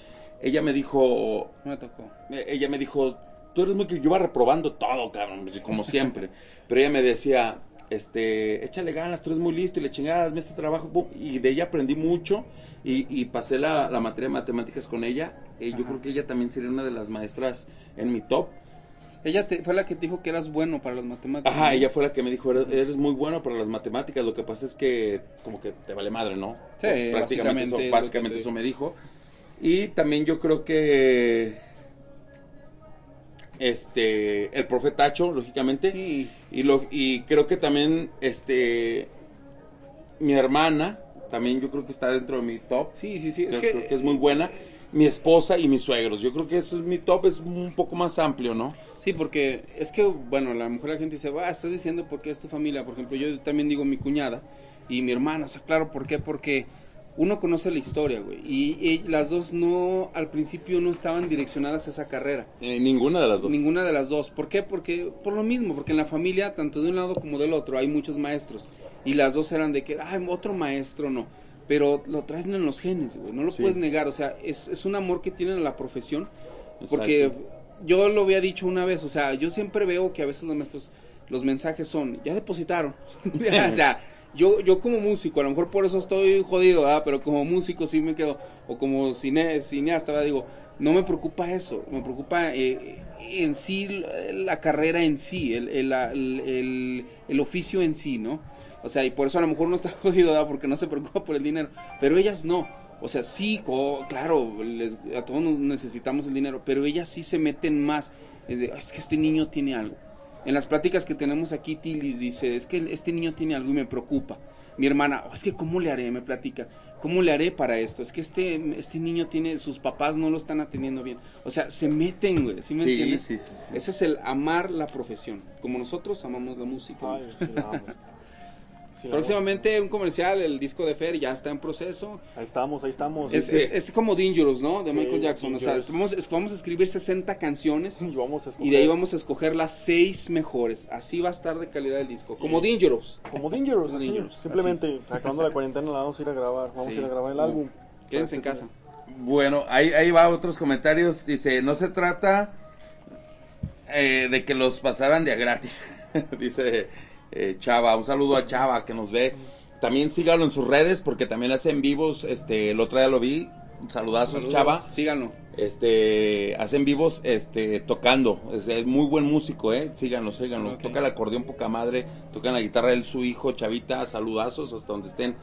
A: Ella me dijo,
C: me tocó.
A: eh, ella me dijo, tú eres muy que yo iba reprobando todo, cabrón, como siempre. Pero ella me decía, este, échale ganas, tú eres muy listo y le chingada, hazme este trabajo. pum. Y de ella aprendí mucho y, y pasé la, la materia de matemáticas con ella. Y yo creo que ella también sería una de las maestras en mi top.
C: Ella te, fue la que te dijo que eras bueno para las matemáticas.
A: Ajá,
C: ¿no?
A: ella fue la que me dijo, eres, eres muy bueno para las matemáticas, lo que pasa es que como que te vale madre, ¿no?
C: Sí,
A: prácticamente
C: básicamente es
A: eso, básicamente me dijo. Y también yo creo que este el profe Tacho, lógicamente,
C: Sí.
A: y lo y creo que también este mi hermana también yo creo que está dentro de mi top.
C: Sí, sí, sí. Es
A: Creo,
C: que,
A: creo que es muy buena. Mi esposa y mis suegros. Yo creo que eso es mi top, es un poco más amplio, ¿no?
C: Sí, porque es que, bueno, a lo mejor la gente dice, va, estás diciendo porque es tu familia. Por ejemplo, yo también digo mi cuñada y mi hermana. O sea, claro, ¿por qué? Porque uno conoce la historia, güey. Y, y las dos no, al principio no estaban direccionadas a esa carrera.
A: Eh, ninguna de las dos.
C: Ninguna de las dos. ¿Por qué? Porque, por lo mismo, porque en la familia, tanto de un lado como del otro, hay muchos maestros. Y las dos eran de que, ay, otro maestro no. Pero lo traen en los genes, güey. No lo
A: Sí.
C: puedes negar. O sea, es, es un amor que tienen a la profesión. Porque yo lo había dicho una vez. O sea, yo siempre veo que a veces los maestros, los mensajes son, ya depositaron. o sea, yo, yo como músico, a lo mejor por eso estoy jodido, ¿verdad? Pero como músico sí me quedo, o como cine, cineasta, ¿verdad? digo, no me preocupa eso, me preocupa eh, en sí la, carrera en sí, el, el, el- el oficio en sí, ¿no? O sea, y por eso a lo mejor no está jodido, ¿verdad? Porque no se preocupa por el dinero, pero ellas no. O sea, sí, co- claro, les- a todos nos necesitamos el dinero, pero ellas sí se meten más. Es, de, es que este niño tiene algo. En las pláticas que tenemos aquí, Tilis dice, es que este niño tiene algo y me preocupa. Mi hermana, "Oh, es que ¿cómo le haré? Me platica. ¿Cómo le haré para esto? Es que este, este niño tiene, sus papás no lo están atendiendo bien. O sea, se meten, güey. ¿Sí me
A: Sí,
C: entiendes?
A: sí, sí, sí.
C: Ese es el amar la profesión. Como nosotros amamos la música.
B: Ay, sí. Sí,
C: Próximamente un comercial, el disco de Fer ya está en proceso.
B: Ahí estamos, ahí estamos.
C: Es,
A: Sí.
C: es- es como Dangerous, ¿no? De
B: Sí,
C: Michael Jackson. O sea,
B: Dangerous.
C: vamos, es- vamos a escribir 60 canciones
B: Y vamos a escoger.
C: y de ahí vamos a escoger las 6 mejores. Así va a estar de calidad el disco. Como Dangerous.
B: Como Dangerous, así.
C: Dangerous,
B: Simplemente, acabando la cuarentena, la vamos a ir a grabar. Vamos
C: Sí.
B: a ir a grabar el álbum.
C: Quédense en casa.
A: Bueno, ahí, ahí va otros comentarios. Dice, no se trata eh, de que los pasaran de a gratis. Dice eh, Chava, un saludo a Chava que nos ve. También sígalo en sus redes porque también hace en vivos. Este, el otro día lo vi. Saludazos, Chava.
C: Síganlo.
A: Este, hacen vivos, este, tocando. Es, es muy buen músico, eh. Síganlo, síganlo. Toca el acordeón poca madre. Toca la guitarra él, su hijo, Chavita. Saludazos hasta donde estén.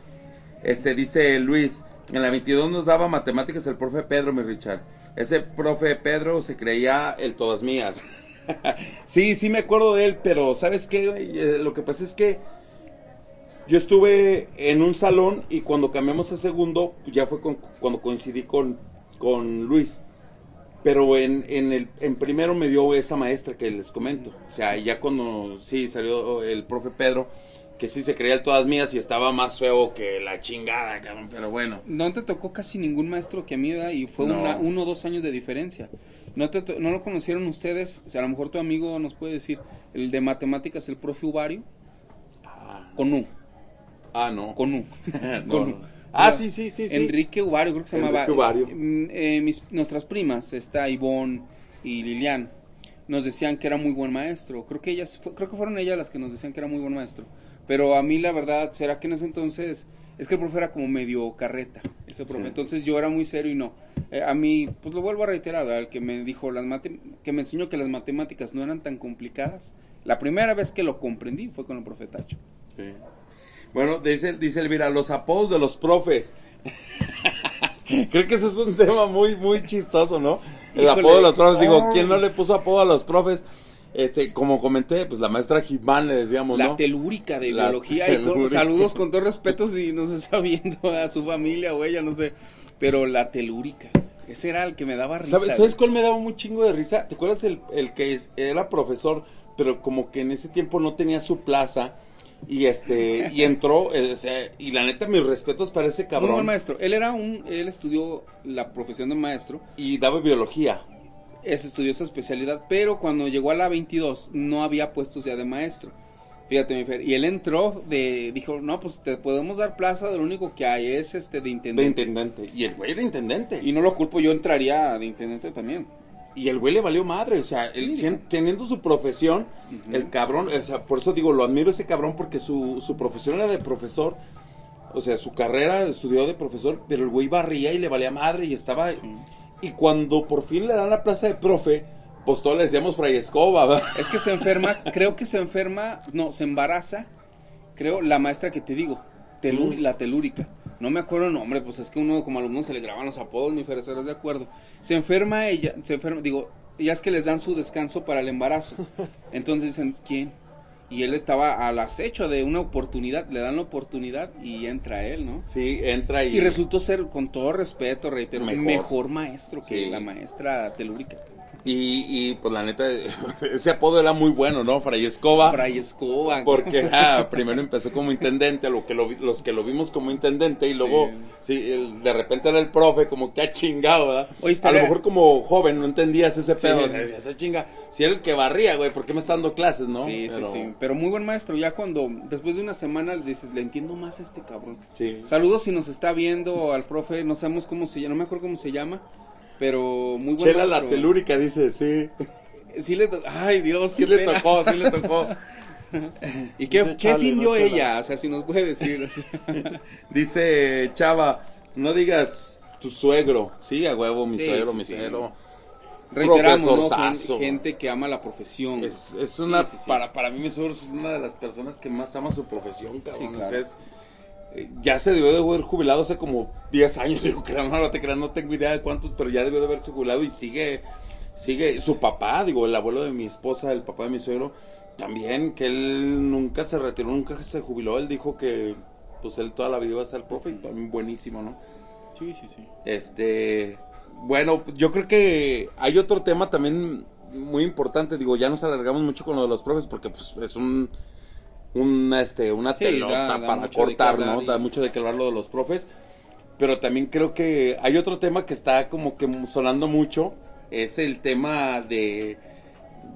A: Este, dice Luis, en la 22 nos daba matemáticas el profe Pedro, mi Richard. Ese profe Pedro se creía el todas mías. sí, sí me acuerdo de él, pero ¿sabes qué? Eh, lo que pasa es que yo estuve en un salón y cuando cambiamos a segundo, pues ya fue con- cuando coincidí con, con Luis. Pero en, en, el, en primero me dio esa maestra que les comento. O sea, ya cuando sí salió el profe Pedro, que sí se creía todas mías y estaba más feo que la chingada, cabrón. Pero bueno.
C: No te tocó casi ningún maestro que a mí ¿verdad? y fue
A: No.
C: una, uno o dos años de diferencia. No, te no lo conocieron ustedes, o sea, a lo mejor tu amigo nos puede decir, el de matemáticas, el profe Ubario, con U,
A: Ah, no.
C: con U.
A: No,
C: con
A: no.
C: U.
A: Ah, sí, sí, sí, sí.
C: Enrique Ubario, creo que se
A: Enrique
C: llamaba.
A: Ubario.
C: Mm, eh, mis- nuestras primas, está Ivonne y Lilian, nos decían que era muy buen maestro. Creo que ellas, creo que fueron ellas las que nos decían que era muy buen maestro. Pero a mí la verdad, será que en ese entonces es que el profe era como medio carreta, ese profe.
A: Sí.
C: Entonces yo era muy serio y no. Eh, a mí, pues lo vuelvo a reiterar, el que me dijo las mate- que me enseñó que las matemáticas no eran tan complicadas. La primera vez que lo comprendí fue con el profe Tacho.
A: Sí. Bueno, dice, dice Elvira, los apodos de los profes. Creo que ese es un tema muy, muy chistoso, ¿no? El
C: Híjole.
A: apodo de los profes. Digo. ¿quién no le puso apodo a los profes? Este, como comenté, pues la maestra Gitman le decíamos,
C: La
A: ¿no?
C: telúrica de
A: La
C: biología y con- saludos con todo respeto si nos está viendo a su familia o ella, no sé. Pero la telúrica, ese era el que me daba risa.
A: ¿Sabes, ¿Sabes cuál me daba un chingo de risa? ¿Te acuerdas el, el que es- era profesor, pero como que en ese tiempo no tenía su plaza? Y este, y entró, eh, o sea, y la neta, mis respetos para ese cabrón.
C: buen maestro. Él era un, él estudió la profesión de maestro,
A: Y daba biología.
C: Es estudió esa especialidad, pero cuando llegó a la 22 no había puestos ya de maestro. Fíjate, mi Fer. Y él entró de, dijo, no, pues te podemos dar plaza, lo único que hay es este de
A: De
C: intendente.
A: intendente. Y el güey de intendente.
C: Y no lo culpo, yo entraría de intendente también.
A: Y el güey le valió madre, o sea,
C: Sí,
A: teniendo su profesión, el cabrón, o sea, por eso digo, lo admiro ese cabrón porque su, su profesión era de profesor, o sea, su carrera estudió de profesor, pero el güey barría y le valía madre y estaba... Y cuando por fin le dan la plaza de profe, pues todos le decíamos Fray Escoba, ¿verdad?
C: Es que se enferma, creo que se enferma, no, se embaraza, creo, la maestra que te digo, la telúrica. No me acuerdo el nombre, pues es que uno como alumno se le graban los apodos, mi Fer, ¿estarás de acuerdo? Se enferma ella, se enferma, digo, ellas que les dan su descanso para el embarazo. Entonces dicen, ¿quién? Y él estaba al acecho de una oportunidad, le dan la oportunidad y entra él, ¿no?
A: Sí, entra y...
C: Y resultó ser, con todo respeto, reitero,
A: Mejor.
C: mejor, maestro que
A: Sí.
C: la maestra telúrica.
A: Y, y pues la neta, ese apodo era muy bueno, ¿no? Fray Escoba.
C: Fray Escoba.
A: Porque ah, primero empezó como intendente, lo que lo, los que lo vimos como intendente y luego, sí, el- de repente era el profe, como que ha chingado, ¿verdad?
C: Oye,
A: A lo mejor como joven no entendías ese
C: Sí,
A: pedo,
C: sí.
A: esa chinga. Si era el que barría, güey, ¿por qué me está dando clases, no?
C: Sí,
A: Pero-
C: sí, sí. Pero muy buen maestro. Ya cuando, después de una semana, le dices, le entiendo más a este cabrón.
A: Sí.
C: Saludos si nos está viendo al profe, no sabemos cómo se llama, no me acuerdo cómo se llama, pero muy buen
A: Chela la telúrica dice, sí.
C: Sí le to- Ay, Dios,
A: Sí
C: qué
A: le
C: pena.
A: tocó, sí le tocó.
C: ¿Y qué,
B: Dice
C: qué fin dio ella? O sea, si nos puede decir. o sea.
A: Dice Chava, no digas tu suegro. Sí, a huevo, mi
C: Sí,
A: suegro,
C: sí,
A: mi
C: sí.
A: suegro.
C: Reiteramos, ¿no? Gente que ama la profesión.
A: Es, es una. Para, para mí mi suegro es una de las personas que más ama su profesión, cabrón. O
C: claro.
A: sea, es- ya se debió de haber jubilado hace como 10 años, digo que no, no te creas, no tengo idea de cuántos, pero ya debió de haberse jubilado y sigue, sigue, su papá, digo, el abuelo de mi esposa, el papá de mi suegro, también, que él nunca se retiró, nunca se jubiló, él dijo que, pues él toda la vida iba a ser profe y también buenísimo, ¿no?
B: Sí, sí, sí.
A: Este, bueno, pues, yo creo que hay otro tema también muy importante. Digo, ya nos alargamos mucho con lo de los profes porque pues es un, una, este, una
C: Sí,
A: telota
C: da- da
A: para cortar, ¿no?
C: y-
A: Da mucho de qué hablar lo de los profes. Pero también creo que hay otro tema que está como que sonando mucho. Es el tema de,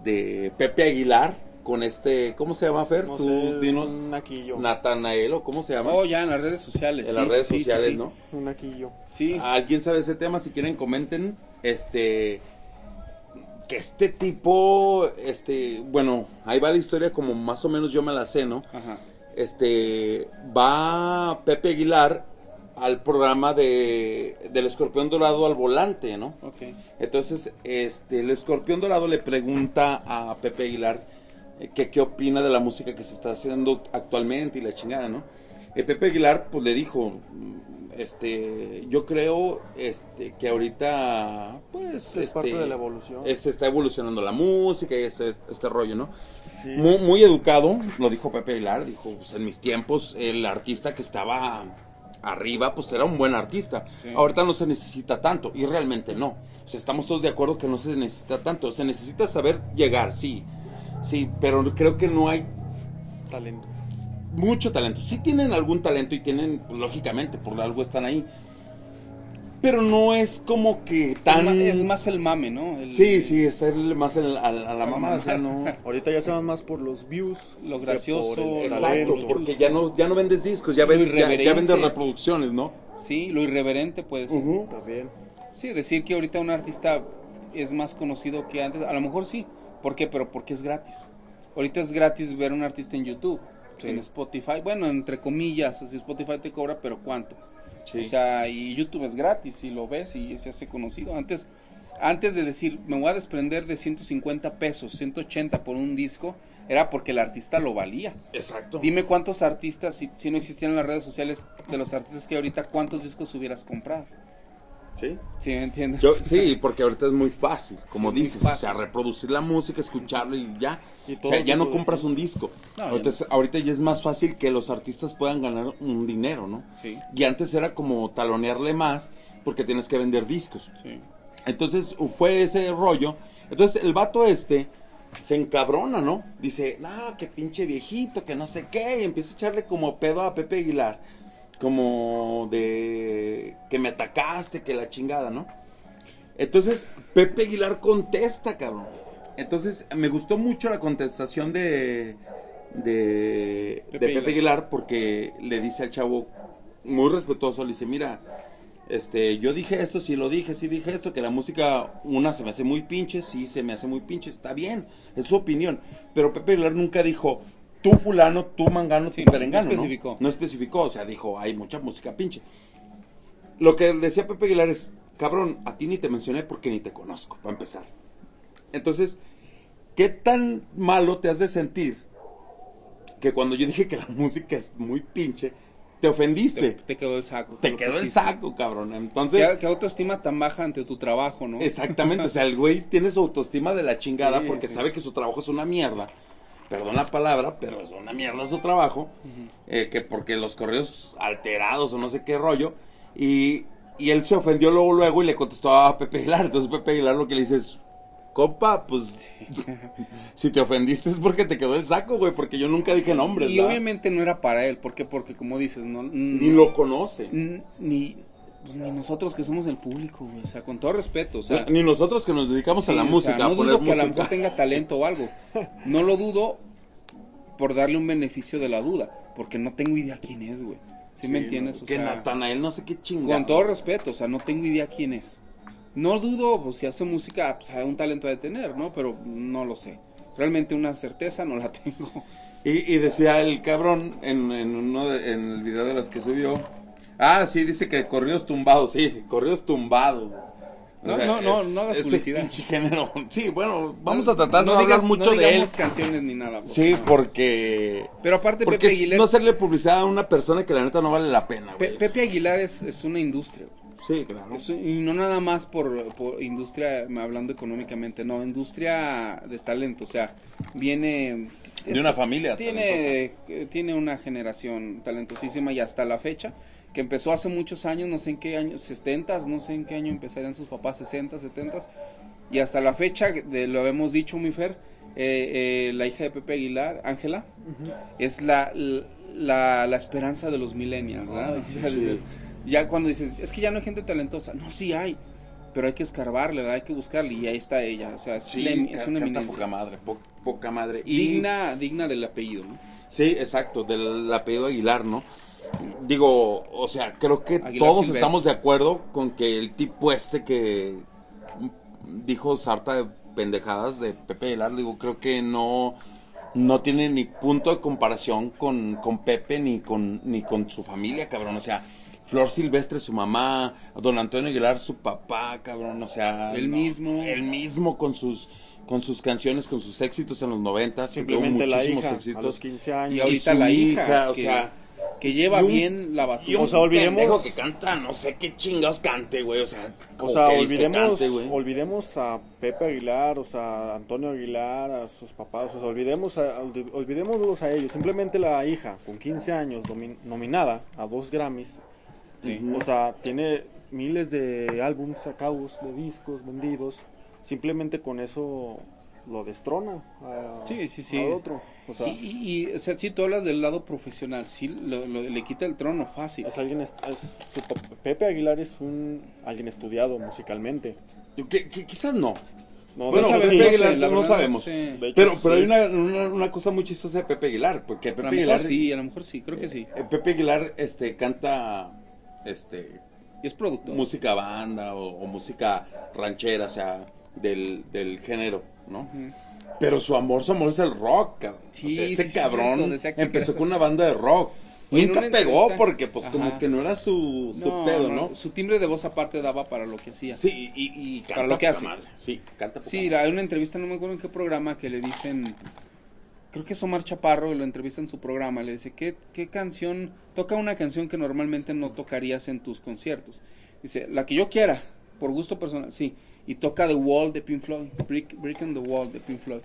A: de Pepe Aguilar con este, ¿cómo se llama Fer?
B: No
A: Tú
B: sé,
A: dinos.
B: un naquillo.
A: Natanael o cómo se llama?
C: Oh, ya en las redes sociales.
A: en
C: sí,
A: las redes
C: sí, sí,
A: sociales,
C: sí.
A: ¿no?
B: Un naquillo.
C: Sí.
A: ¿Alguien sabe ese tema? Si quieren comenten. Este que este tipo este, bueno, ahí va la historia como más o menos yo me la sé, ¿no?
C: Ajá.
A: Este va Pepe Aguilar al programa de del Escorpión Dorado al volante, ¿no?
C: Ok.
A: Entonces, este, el escorpión dorado le pregunta a Pepe Aguilar eh, que qué opina de la música que se está haciendo actualmente y la chingada, ¿no? Eh, Pepe Aguilar, pues le dijo, este, yo creo, este, que ahorita, pues,
B: Es
A: este,
B: parte de la evolución.
A: se está evolucionando la música y este, este rollo, ¿no?
B: Sí.
A: Muy, muy educado, lo dijo Pepe Aguilar, dijo, pues en mis tiempos el artista que estaba arriba, pues era un buen artista.
C: Sí.
A: Ahorita no se necesita tanto, y realmente no. O sea, estamos todos de acuerdo que no se necesita tanto. Se necesita saber llegar, sí, sí, pero creo que no hay
B: Talento.
A: Mucho talento. Sí tienen algún talento y tienen, pues, lógicamente, por algo están ahí. Pero no es como que tan...
C: Es, más el mame, ¿no? El-
A: Sí, sí, es el- más el- a, a la mamá, o sea, no...
B: Ahorita ya se van más por los views.
C: Lo gracioso,
B: por el
C: lo-
A: Exacto,
B: talento.
A: porque ya no, ya no vendes discos, ya, ven- ya, ya
C: irreverente.
A: vendes reproducciones, ¿no?
C: Sí, lo irreverente puede ser.
A: Ujú.
B: También.
C: Sí, decir que ahorita un artista es más conocido que antes, a lo mejor sí. ¿Por qué? Pero porque es gratis. Ahorita es gratis ver un artista en YouTube,
B: Sí.
C: en Spotify. Bueno, entre comillas, así Spotify te cobra, pero ¿cuánto?
A: Sí.
C: O sea, y YouTube es gratis y lo ves y se hace conocido. Antes, antes de decir, me voy a desprender de 150 pesos, 180 por un disco, era porque el artista lo valía.
A: Exacto.
C: Dime cuántos artistas, si, si no existieran las redes sociales de los artistas que ahorita, cuántos discos hubieras comprado.
A: Sí.
C: ¿Sí me entiendes?
A: Yo, sí, porque ahorita es muy fácil, como
C: Sí,
A: dices, o sea, reproducir la música, escucharlo y ya.
B: Y
A: o sea, ya no
B: de
A: compras un disco.
C: No, ya
A: ahorita,
C: no.
A: es- ahorita ya es más fácil que los artistas puedan ganar un dinero, ¿no?
C: Sí,
A: Y antes era como talonearle más porque tienes que vender discos.
C: sí.
A: Entonces fue ese rollo. Entonces el vato este se encabrona, ¿no? Dice, no, que pinche viejito, que no sé qué. Y empieza a echarle como pedo a Pepe Aguilar. Como de que me atacaste, que la chingada, ¿no? Entonces Pepe Aguilar contesta, cabrón. Entonces me gustó mucho la contestación de, de,
C: Pepe
A: de Pepe
C: Aguilar.
A: Aguilar porque le dice al chavo, muy respetuoso, le dice, mira, este, yo dije esto, sí lo dije, sí dije esto, que la música, una se me hace muy pinche, sí se me hace muy pinche, está bien, es su opinión. Pero Pepe Aguilar nunca dijo, tú fulano, tú mangano,
C: Sí,
A: tú
C: no,
A: perengano.
C: no especificó.
A: No especificó, o sea, dijo, hay mucha música pinche. Lo que decía Pepe Aguilar es, cabrón, a ti ni te mencioné porque ni te conozco, para empezar. Entonces, ¿qué tan malo te has de sentir que cuando yo dije que la música es muy pinche, te ofendiste?
C: Te,
A: Te,
C: te quedó el saco. lo
A: quedó el saco, cabrón. Entonces,
C: ¿Qué, qué autoestima tan baja ante tu trabajo, ¿no?
A: exactamente, o sea, el güey tiene su autoestima de la chingada
C: Sí,
A: porque
C: sí.
A: sabe que su trabajo es una mierda. Perdón la palabra, pero es una mierda su trabajo. eh, que porque los correos alterados o no sé qué rollo. Y, y él se ofendió luego, luego y le contestó a Pepe Aguilar. Entonces Pepe Aguilar lo que le dice es, compa, pues si te ofendiste es porque te quedó el saco, güey, porque yo nunca dije nombres.
C: Y obviamente no era para él, ¿por qué? Porque como dices, no...
A: Ni lo conoce.
C: Ni, pues ni nosotros que somos el público, güey. O sea, con todo respeto. O sea,
A: ni nosotros que nos dedicamos a la música.
C: no dudo que a lo mejor tenga talento o algo. No lo dudo por darle un beneficio de la duda. Porque no tengo idea quién es, güey. ¿Sí, me entiendes?
A: O que Natanael no sé qué chingado.
C: Con todo respeto, o sea, no tengo idea quién es. No dudo, pues si hace música, pues un talento de tener, ¿no? Pero no lo sé. Realmente una certeza no la tengo.
A: Y, decía el cabrón en, en uno en el video de los que subió Ah, sí, dice que corridos tumbados, sí, corridos tumbados.
C: No, no, no, no hagas publicidad.
A: género. Sí, bueno, vamos a tratar de no, hablar mucho de él.
C: canciones ni nada.
A: Sí, porque.
C: Pero aparte, Pepe Aguilar.
A: No hacerle publicidad a una persona que la neta no vale la pena, güey.
C: Pepe Aguilar es, es una industria.
A: Sí, claro.
C: y no nada más por, por, industria, hablando económicamente, no, industria de talento. O sea, viene.
A: De una familia.
C: Tiene, tiene una generación talentosísima y hasta la fecha que empezó hace muchos años, no sé en qué año, 70, no sé en qué año empezarían sus papás, 60, 70, y hasta la fecha, de, lo habíamos dicho, mi Fer, eh, eh, la hija de Pepe Aguilar, Ángela, es la, la, la, esperanza de los millennials, ¿verdad? Ya cuando dices, es que ya no hay gente talentosa, no, sí hay, pero hay que escarbarle, hay que buscarle, y ahí está ella, o sea, es, una eminencia.
A: poca madre, poca madre.
C: Digna, digna del apellido, ¿no?
A: Sí, exacto, del apellido Aguilar, ¿no? Digo, o sea, creo que todos estamos de acuerdo con que el tipo este que dijo sarta de pendejadas de Pepe Aguilar, digo, creo que no no tiene ni punto de comparación con, con Pepe ni con ni con su familia, cabrón, o sea, Flor Silvestre, su mamá, Don Antonio Aguilar, su papá, cabrón, o sea,
C: el mismo,
A: el mismo con sus con sus canciones, con sus éxitos en los 90,
B: simplemente la hija, éxitos. a los 15 años.
C: Y ahorita la hija, o sea, que lleva bien la batuta.
A: o sea, olvidemos que canta, no sé qué chingados cante, güey, o sea,
B: o sea, olvidemos, olvidemos a Pepe Aguilar, o sea, a Antonio Aguilar, a sus papás, o sea, olvidemos a, olvidémoslos a ellos, simplemente la hija con 15 años nominada a dos Grammys. O sea, tiene miles de álbumes sacados, de discos vendidos. Simplemente con eso lo destrona a,
C: sí, sí, sí.
B: otro.
C: y, o sea, si tú hablas del lado profesional, sí, le quita el trono fácil.
B: Es alguien, Pepe Aguilar es un alguien estudiado musicalmente.
A: Que, quizás no. No, bueno, Pepe Aguilar no, sabemos. Pero, pero hay una, una, cosa muy chistosa de Pepe Aguilar, porque Pepe Aguilar
C: sí, a lo mejor sí, creo que sí.
A: Eh, Pepe Aguilar este canta este
C: y es productor.
A: Música banda o, música ranchera, o sea, del, del género. ¿No? Pero su amor, su amor es el rock, cabrón. Sí, ese cabrón empezó con una banda de rock. Nunca pegó porque pues como que no era su, su pedo, no,
C: Su timbre de voz aparte daba para lo que hacía.
A: Sí, y, y
C: canta para lo que hace.
A: Sí, canta
C: Sí, hay una entrevista, no me acuerdo en qué programa, que le dicen, creo que es Omar Chaparro, lo entrevista en su programa, le dice, ¿qué, qué canción, toca una canción que normalmente no tocarías en tus conciertos? Dice, la que yo quiera, por gusto personal, sí y toca The Wall de Pink Floyd, Breaking the Wall de Pink Floyd.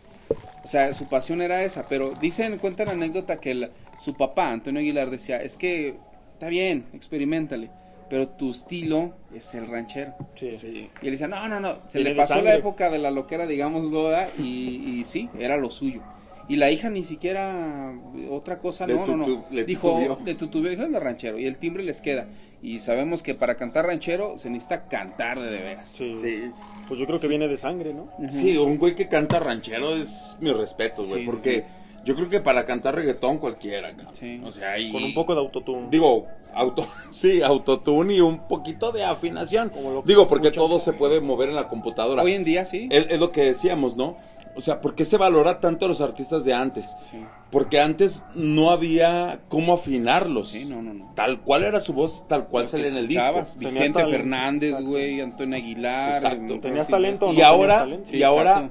C: O sea, su pasión era esa, pero dicen, cuentan la anécdota que su papá, Antonio Aguilar, decía, es que está bien, experimentale, pero tu estilo es el ranchero.
B: Sí.
C: Y él decía, no, no, no, se le pasó la época de la loquera, digamos, Goda, y, y sí, era lo suyo. Y la hija ni siquiera otra cosa, no, no, no. Dijo, de tu dijo el ranchero. Y el timbre les queda. Y sabemos que para cantar ranchero se necesita cantar de de veras.
B: Sí. Pues yo creo que viene de sangre, ¿no?
A: Sí, un güey que canta ranchero es mi respeto, güey. porque yo creo que para cantar reggaetón cualquiera, Sí. O sea,
B: Con un poco de autotune.
A: Digo, auto, sí, autotune y un poquito de afinación. Digo, porque todo se puede mover en la computadora.
C: Hoy en día sí.
A: es lo que decíamos, ¿no? O sea, ¿por qué se valora tanto a los artistas de antes? Porque antes no había cómo afinarlos.
C: Sí, no, no, no.
A: Tal cual era su voz, tal cual salía en el disco.
C: Vicente Fernández, güey, Antonio Aguilar.
B: Exacto. Tenías talento.
A: Y ahora, y ahora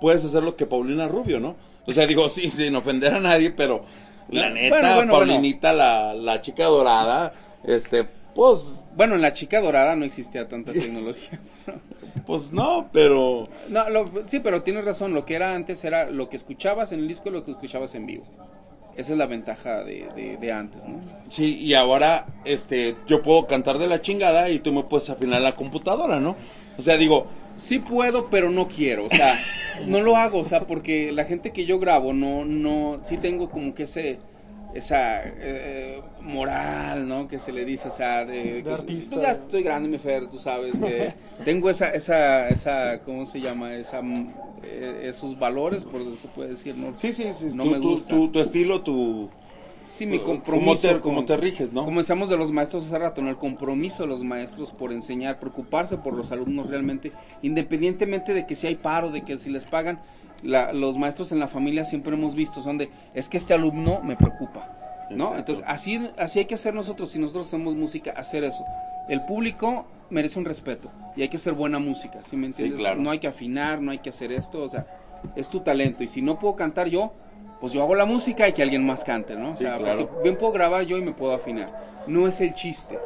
A: puedes hacer lo que Paulina Rubio, ¿no? O sea, digo, sí, sin ofender a nadie, pero la neta, Paulinita, La, la chica dorada, este, pues...
C: Bueno, en la chica dorada no existía tanta tecnología.
A: Pues no, pero...
C: No, sí, pero tienes razón, lo que era antes era lo que escuchabas en el disco y lo que escuchabas en vivo. Esa es la ventaja de, de, antes, ¿no?
A: Sí, y ahora este, yo puedo cantar de la chingada y tú me puedes afinar la computadora, ¿no? O sea, digo,
C: sí puedo, pero no quiero, o sea, no lo hago, o sea, porque la gente que yo grabo, no, no, sí tengo como que ese, esa eh, moral, ¿no? Que se le dice, o sea, de,
B: De
C: que-
B: artista.
C: pues ya estoy grande, mi Fer, tú sabes, que tengo esa, esa, esa, ¿cómo se llama? Esa, eh, esos valores, por eso se puede decir, ¿no?
A: Sí, sí, sí.
C: No
A: tu,
C: me
A: tu-
C: gusta.
A: tu- tu estilo, tu...
C: Sí, mi
A: ¿Cómo
C: compromiso.
A: te- cómo te riges, no?
C: Como decíamos de los maestros hace rato, ¿no? el compromiso de los maestros por enseñar, preocuparse por los alumnos realmente, independientemente de que si hay paro, de que si les pagan, la- los maestros en la familia siempre hemos visto, son de, es que este alumno me preocupa, ¿no?
A: Exacto.
C: Entonces, así, así hay que hacer nosotros, si nosotros hacemos música, hacer eso. El público merece un respeto y hay que hacer buena música, ¿sí me entiendes?
A: claro.
C: No hay que afinar, no hay que hacer esto, o sea, es tu talento y si no puedo cantar yo, pues yo hago la música y que alguien más cante, ¿no? O
A: Sí,
C: sea,
A: claro.
C: porque bien puedo grabar yo y me puedo afinar. No es el chiste.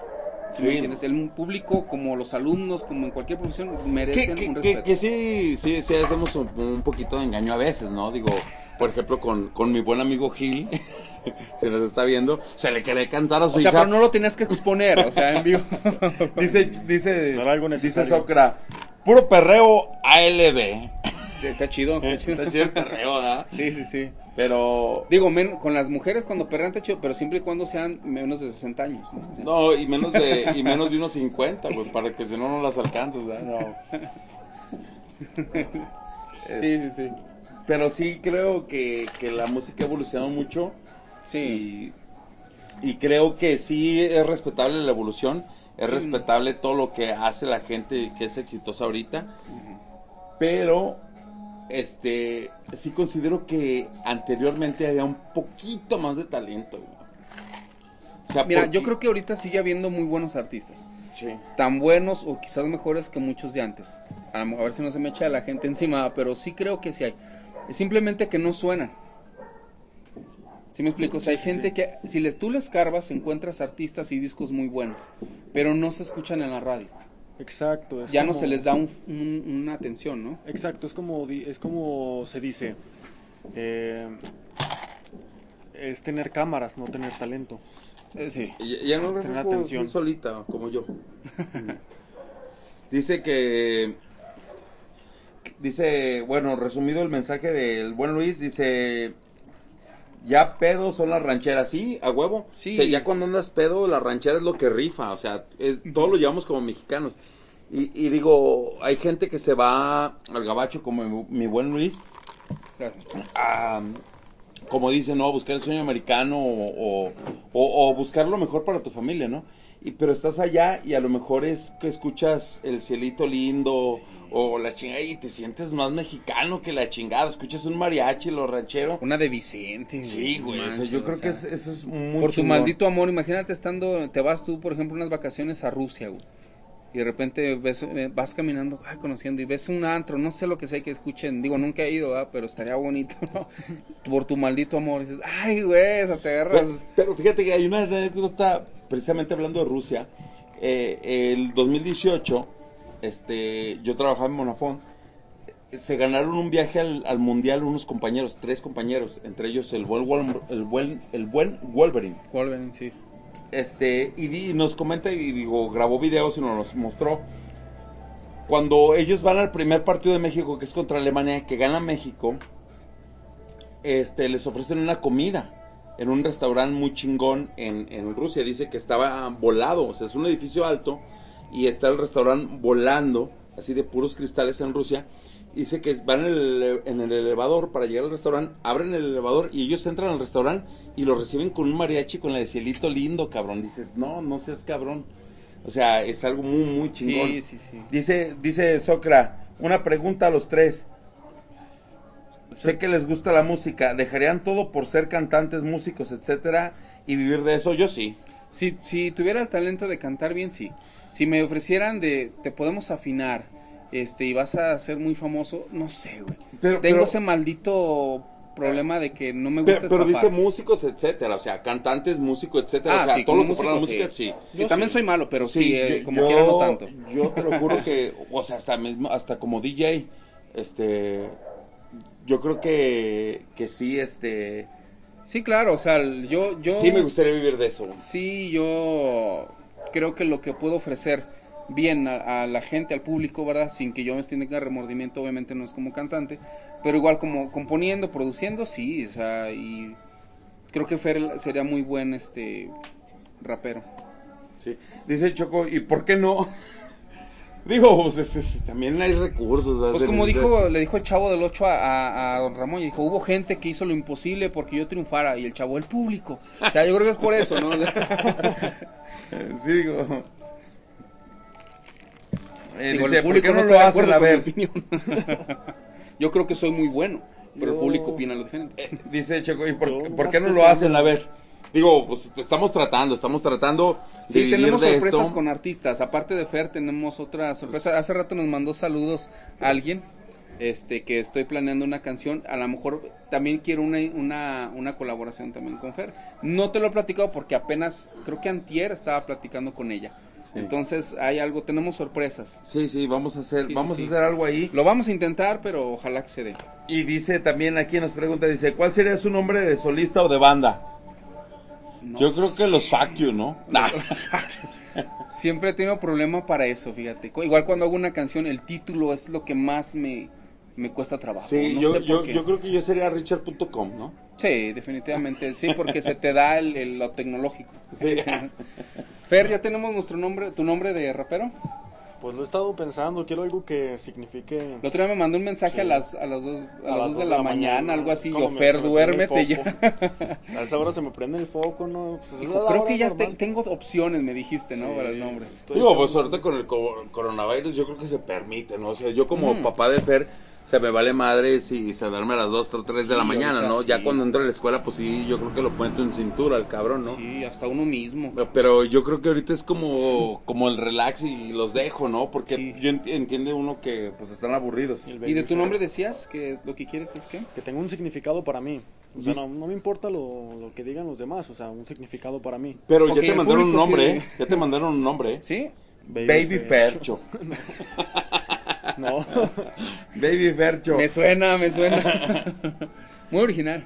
C: ¿sí me entiendes? El público, como los alumnos, como en cualquier profesión, merecen
A: que-
C: un respeto.
A: que sí, sí, sí hacemos un, un poquito de engaño a veces, ¿no? Digo, por ejemplo, con, con mi buen amigo Gil, se nos está viendo, se le quería cantar a su
C: o sea,
A: hija.
C: pero no lo tenías que exponer, o sea, en vivo.
A: Dice, dice,
B: No
A: dice. Socra, puro perreo ALB.
C: Está chido, está chido.
A: Está chido el perreo, ¿verdad?
C: Sí, sí, sí.
A: Pero,
C: Digo, men- con las mujeres cuando perrean está chido, pero siempre y cuando sean menos de 60 años. ¿no?
A: no, y menos de, y menos de unos 50, pues, para que si no, no las alcanzas, ¿verdad? No.
C: Sí, sí, sí.
A: Pero sí creo que, que la música ha evolucionado mucho.
C: Sí.
A: Y, y creo que sí es respetable la evolución, es
C: Sí.
A: respetable todo lo que hace la gente que es exitosa ahorita, pero este sí considero que anteriormente había un poquito más de talento. güey. O sea,
C: Mira,
A: porque-
C: yo creo que ahorita sigue habiendo muy buenos artistas.
A: Sí.
C: tan buenos o quizás mejores que muchos de antes. A, ver si no se me echa la gente encima, pero sí creo que sí hay. Es simplemente que no suenan. ¿Sí me explico? O sea, hay gente que si les, tú les carbas encuentras artistas y discos muy buenos, pero no se escuchan en la radio.
B: Exacto. es
C: Ya no se les da un- un- una atención, ¿no?
B: Exacto, es como, di- es como se dice. eh, es tener cámaras, no tener talento.
C: Eh, sí.
A: Ya, ya no
B: Tener
A: refresco solita, como yo. dice que. Dice, bueno, resumido el mensaje del buen Luis, dice. Ya pedo son las rancheras, sí, a huevo.
C: Sí.
A: O sea, ya cuando andas pedo, la ranchera es lo que rifa, o sea, es- todo lo llevamos como mexicanos. Y, y digo, hay gente que se va al gabacho como mi, mi buen Luis, a, como dicen, ¿no? Buscar el sueño americano o, o, o- o buscar lo mejor para tu familia, ¿no? Y, pero estás allá y a lo mejor es que escuchas el cielito lindo o la chingada y te sientes más mexicano que la chingada. Escuchas un mariachi, lo ranchero.
C: Una de Vicente.
A: Sí, güey. o sea,
C: manches,
A: yo creo
C: o
A: que es- eso es muy
C: Por tu maldito amor, imagínate estando, te vas tú, por ejemplo, unas vacaciones a Rusia, güey. Y de repente ves, eh, vas caminando, ay, conociendo, y ves un antro, no sé lo que sea que escuchen, digo, nunca he ido, ¿verdad? pero estaría bonito, ¿no? Por tu maldito amor, y dices, ay, güey, esa te agarras.
A: Pero, pero fíjate que hay una anécdota, precisamente hablando de Rusia. eh, el 2018, este, yo trabajaba en Monafón. Se ganaron un viaje al, al mundial unos compañeros, tres compañeros, entre ellos el buen, el buen, el buen Wolverine.
C: Wolverine, sí.
A: Este, y, di- nos comenta y digo, grabó videos y nos los mostró. Cuando ellos van al primer partido de México, que es contra Alemania, que gana México, este, les ofrecen una comida en un restaurante muy chingón en, en Rusia. Dice que estaba volado, o sea, es un edificio alto y está el restaurante volando, así de puros cristales en Rusia. Dice que van en el, en el elevador para llegar al restaurante, abren el elevador y ellos entran al restaurante y lo reciben con un mariachi con la de cielito lindo, cabrón. Dices, no, no seas cabrón. O sea, es algo muy, muy chingón.
C: Sí, sí, sí.
A: Dice, dice Socra, una pregunta a los tres. Sé que les gusta la música, ¿dejarían todo por ser cantantes, músicos, etcétera, y vivir de eso? Yo sí.
C: Si, si tuviera el talento de cantar bien, sí. Si me ofrecieran de, te podemos afinar, este, y vas a ser muy famoso, no sé, güey.
A: Pero-
C: Tengo
A: pero-
C: ese maldito problema de que no me gusta
A: Pero, pero dice músicos, etcétera, o sea, cantantes, músicos, etcétera,
C: Ah,
A: o sea,
C: sí,
A: todo lo que la música, sí.
C: Yo también soy malo, pero sí, eh, como
A: yo-
C: quiera no tanto.
A: Yo te lo juro que, o sea, hasta mismo, hasta como DJ, este, yo creo que, que sí, este,
C: Sí, claro, o sea, yo, yo...
A: sí me gustaría vivir de eso. güey.
C: Sí, yo creo que lo que puedo ofrecer bien a, la gente, al público, ¿verdad? Sin que yo me tenga remordimiento, obviamente no es como cantante, pero igual como componiendo, produciendo, sí, o sea, y creo que Fer sería muy buen este rapero.
A: Sí. Dice Choco, ¿y por qué no? Digo, pues es- es- también hay recursos.
C: Pues como dijo, le dijo el chavo del 8 a, a- a don Ramón, y dijo, hubo gente que hizo lo imposible porque yo triunfara, y el chavo, el público. O sea, yo creo que es por eso, ¿no?
A: Sí, digo. Eh,
C: Digo,
A: dice,
C: el
A: ¿por
C: público
A: qué no lo
C: acuerdo
A: A ver.
C: opinión. yo creo que soy muy bueno, pero el público opina lo diferente.
A: Eh, Dice Choco, ¿y por, por qué no lo hacen? A ver. Digo, pues estamos tratando, estamos tratando de
C: Sí,
A: vivir
C: tenemos
A: de
C: sorpresas
A: esto.
C: con artistas. Aparte de Fer, tenemos otra sorpresa. Hace rato nos mandó saludos a alguien este, que estoy planeando una canción. A lo mejor también quiero una, una, una colaboración también con Fer. No te lo he platicado porque apenas, creo que antier estaba platicando con ella.
A: Sí.
C: Entonces hay algo, tenemos sorpresas.
A: Sí, sí, vamos a hacer,
C: Sí,
A: vamos
C: sí.
A: a hacer algo ahí.
C: Lo vamos a intentar, pero ojalá que se dé.
A: Y dice también aquí nos pregunta, dice, ¿cuál sería su nombre de solista o de banda?
C: No
A: Yo creo que los You, ¿no? Nah.
C: Siempre he tenido problema para eso, fíjate. Igual cuando hago una canción, el título es lo que más me, me cuesta trabajo.
A: Sí,
C: no
A: yo,
C: sé por
A: yo,
C: qué.
A: yo creo que yo sería richard.com, ¿no?
C: Sí, definitivamente, sí, porque se te da el, el- lo tecnológico.
A: Sí.
C: Fer, ya tenemos nuestro nombre, tu nombre de rapero.
B: Pues lo he estado pensando, quiero algo que signifique...
C: El otro día me mandó un mensaje a las a las dos, a las dos de la, mañana, algo así.
B: ¿Cómo
C: Yo, Fer, duérmete ya.
B: A esa hora se me prende el foco, ¿no? Pues la
C: creo que ya te- tengo opciones, me dijiste, ¿no?
B: Sí.
C: Para el nombre.
A: Digo, pues ahorita con el co- coronavirus yo creo que se permite, ¿no? O sea, yo como
C: Mm.
A: papá de Fer, se me vale madre si se duerme a las 2 o 3 de la mañana, ¿no?
C: sí.
A: Ya cuando entra a la escuela, pues sí, yo creo que lo pone en cintura el cabrón, ¿no?
C: Sí, hasta uno mismo.
A: Pero yo creo que ahorita es como, como el relax y los dejo, ¿no? Porque
C: Sí.
A: yo ent- entiende uno que pues están aburridos.
C: ¿Y de tu nombre decías que lo que quieres es que?
B: Que tenga un significado para mí. O sea, no, no me importa lo, lo que digan los demás, o sea, un significado para mí.
A: Pero ya te mandaron un nombre,
C: sí.
A: ¿eh? Ya te mandaron un nombre, ¿eh?
C: ¿Sí?
A: Baby Fercho.
B: No.
A: Baby Fercho.
C: Me suena, me suena. Muy original.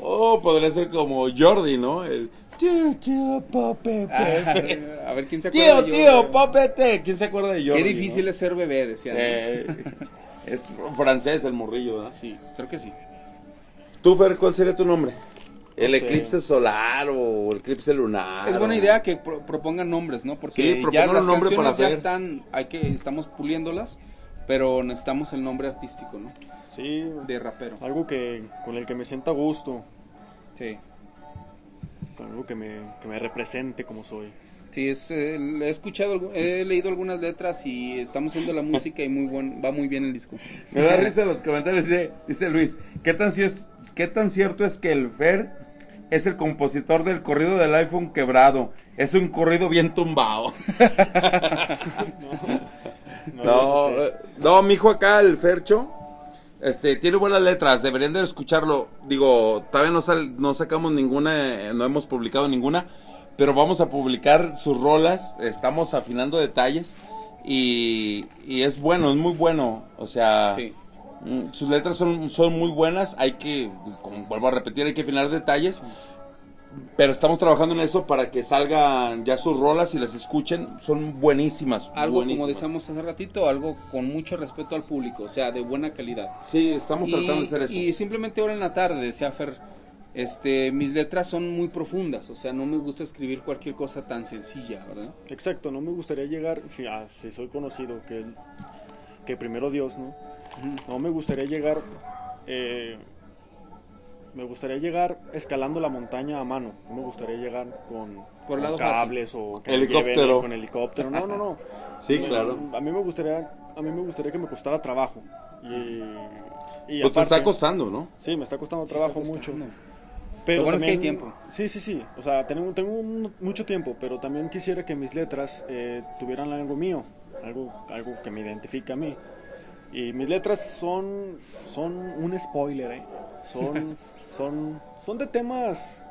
A: Oh, podría ser como Jordi, ¿no? El tío, tío, Pope,
C: Ah,
A: Pepe.
C: a ver quién se acuerda.
A: Tío,
C: de
A: tío,
C: Jordi?
A: Popete. ¿Quién se acuerda de Jordi?
C: Qué difícil
A: no?
C: es ser bebé, decían.
A: Eh, es francés el morrillo, ¿verdad?
C: Sí, creo que sí.
A: Tú, Fer, ¿cuál sería tu nombre? ¿El
B: No sé.
A: eclipse solar o el eclipse lunar?
C: Es buena idea que pro- propongan nombres, ¿no?
A: Sí,
C: Porque ya
A: propongan
C: las canciones
A: para
C: ya están, hay que, estamos puliéndolas, pero necesitamos el nombre artístico, ¿no?
B: Sí,
C: De rapero.
B: algo que con el que me sienta a gusto,
C: Sí.
B: con algo que me, que me represente como soy.
C: Sí, es, eh, he escuchado, he leído algunas letras y estamos haciendo la música y muy buen, va muy bien el disco.
A: Me da risa los comentarios, dice, dice Luis, ¿qué tan, cier- ¿qué tan cierto es que el Fer es el compositor del corrido del iPhone quebrado? Es un corrido bien tumbado.
B: No,
A: No,
B: no
A: mi hijo acá, el Fercho, este, tiene buenas letras, deberían de escucharlo. Digo, todavía no, sal- no sacamos ninguna, eh, no hemos publicado ninguna, pero vamos a publicar sus rolas, estamos afinando detalles y, y es bueno, es muy bueno, o sea...
C: Sí.
A: Mm, Sus letras son, son muy buenas, hay que, como vuelvo a repetir, hay que afinar detalles, pero estamos trabajando en eso para que salgan ya sus rolas y las escuchen, son buenísimas.
C: Algo, como
A: buenísimas.
C: decíamos hace ratito, algo con mucho respeto al público, o sea, de buena calidad.
A: Sí, estamos tratando de hacer eso.
C: y simplemente ahora en la tarde, decía Fer, este, mis letras son muy profundas, o sea, no me gusta escribir cualquier cosa tan sencilla, ¿verdad?
B: Exacto, no me gustaría llegar, si, ah, si soy conocido, que, que primero Dios, ¿no? No me gustaría llegar, eh, me gustaría llegar escalando la montaña a mano, no me gustaría llegar con,
C: Por el
B: con
C: lado fácil.
B: cables o que
A: Helicóptero.
B: lleven con helicóptero, no, no, no.
A: Sí,
B: Me-
A: claro.
B: A mí me gustaría, a mí me gustaría que me costara trabajo y, y
A: Pues te está
B: aparte-
A: costando, ¿no?
B: Sí, me está costando
C: Sí está
B: trabajo mucho. Pero
C: Lo bueno es que hay tiempo.
B: Sí, sí, sí. O sea, tengo, tengo un- mucho tiempo, pero también quisiera que mis letras eh, tuvieran algo mío, algo, algo que me identifique a mí. Y mis letras son, son un spoiler, ¿eh? Son, son, son de temas,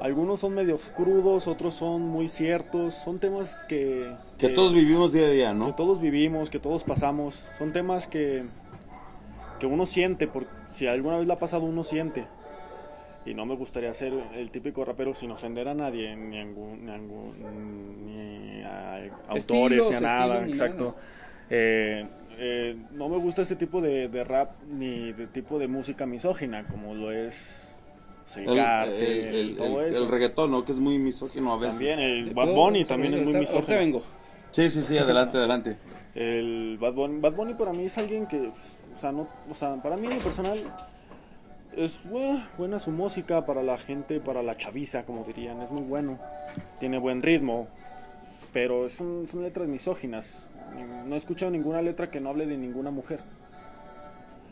B: algunos son medio crudos, otros son muy ciertos, son temas que...
A: Que todos vivimos día a día,
B: que
A: ¿no?
B: todos vivimos, que todos pasamos. Son temas que, que uno siente, por, si alguna vez la ha pasado uno siente. y no me gustaría ser el típico rapero sin ofender a nadie, ni ni ni a autores,
C: Estilos,
B: ni a nada,
C: ni
B: exacto.
C: nada.
B: Eh, eh, no me gusta ese tipo de, de rap ni de tipo de música misógina, como lo es el,
A: El, el- el-
B: todo
A: el-
B: eso.
A: el reggaetón, ¿no? Que es muy misógino a veces.
B: También el
C: ¿Te
B: Bad Bunny también es muy
C: Ahorita
B: misógino.
C: vengo.
A: Sí, sí, sí, adelante, adelante.
B: El Bad Bunny, Bad Bunny para mí es alguien que, pues, o sea, no, o sea, para mí en lo personal es bue- buena su música para la gente, para la chaviza, como dirían, es muy bueno, tiene buen ritmo, pero son, son letras misóginas. No he escuchado ninguna letra que no hable de ninguna mujer.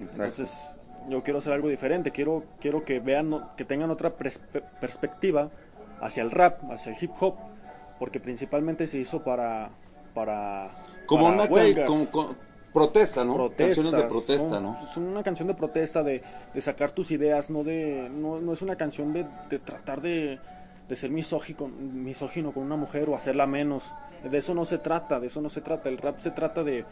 A: Exacto.
B: Entonces, yo quiero hacer algo diferente, quiero, quiero que vean, que tengan otra perspe- perspectiva hacia el rap, hacia el hip hop, porque principalmente se hizo para, para,
A: como
B: para
A: una
B: huelgas,
A: como- como- protesta, ¿no?
B: protestas,
A: Canciones de protesta,
B: son-
A: ¿no?
B: Son una canción de protesta, de, de sacar tus ideas, no de no, no es una canción de, de tratar de, de ser misógico, misógino con una mujer o hacerla menos. De eso no se trata, de eso no se trata. El rap se trata de,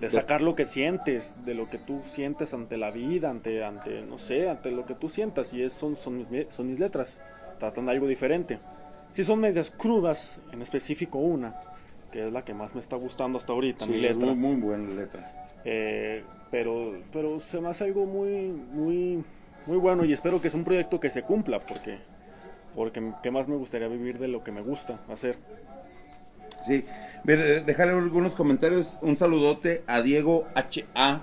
B: de sacar lo que sientes, de lo que tú sientes ante la vida, ante, ante no sé, ante lo que tú sientas. Y es, son, son, mis, son mis letras, tratan de algo diferente. Si son medias crudas, en específico una, que es la que más me está gustando hasta ahorita, mi
A: Sí, es
B: letra.
A: muy, muy buena letra.
B: Eh, pero, pero se me hace algo muy, muy, muy bueno y espero que sea un proyecto que se cumpla porque, porque qué más me gustaría vivir de lo que me gusta hacer.
A: Sí, dejarle algunos comentarios. Un saludote a Diego HA.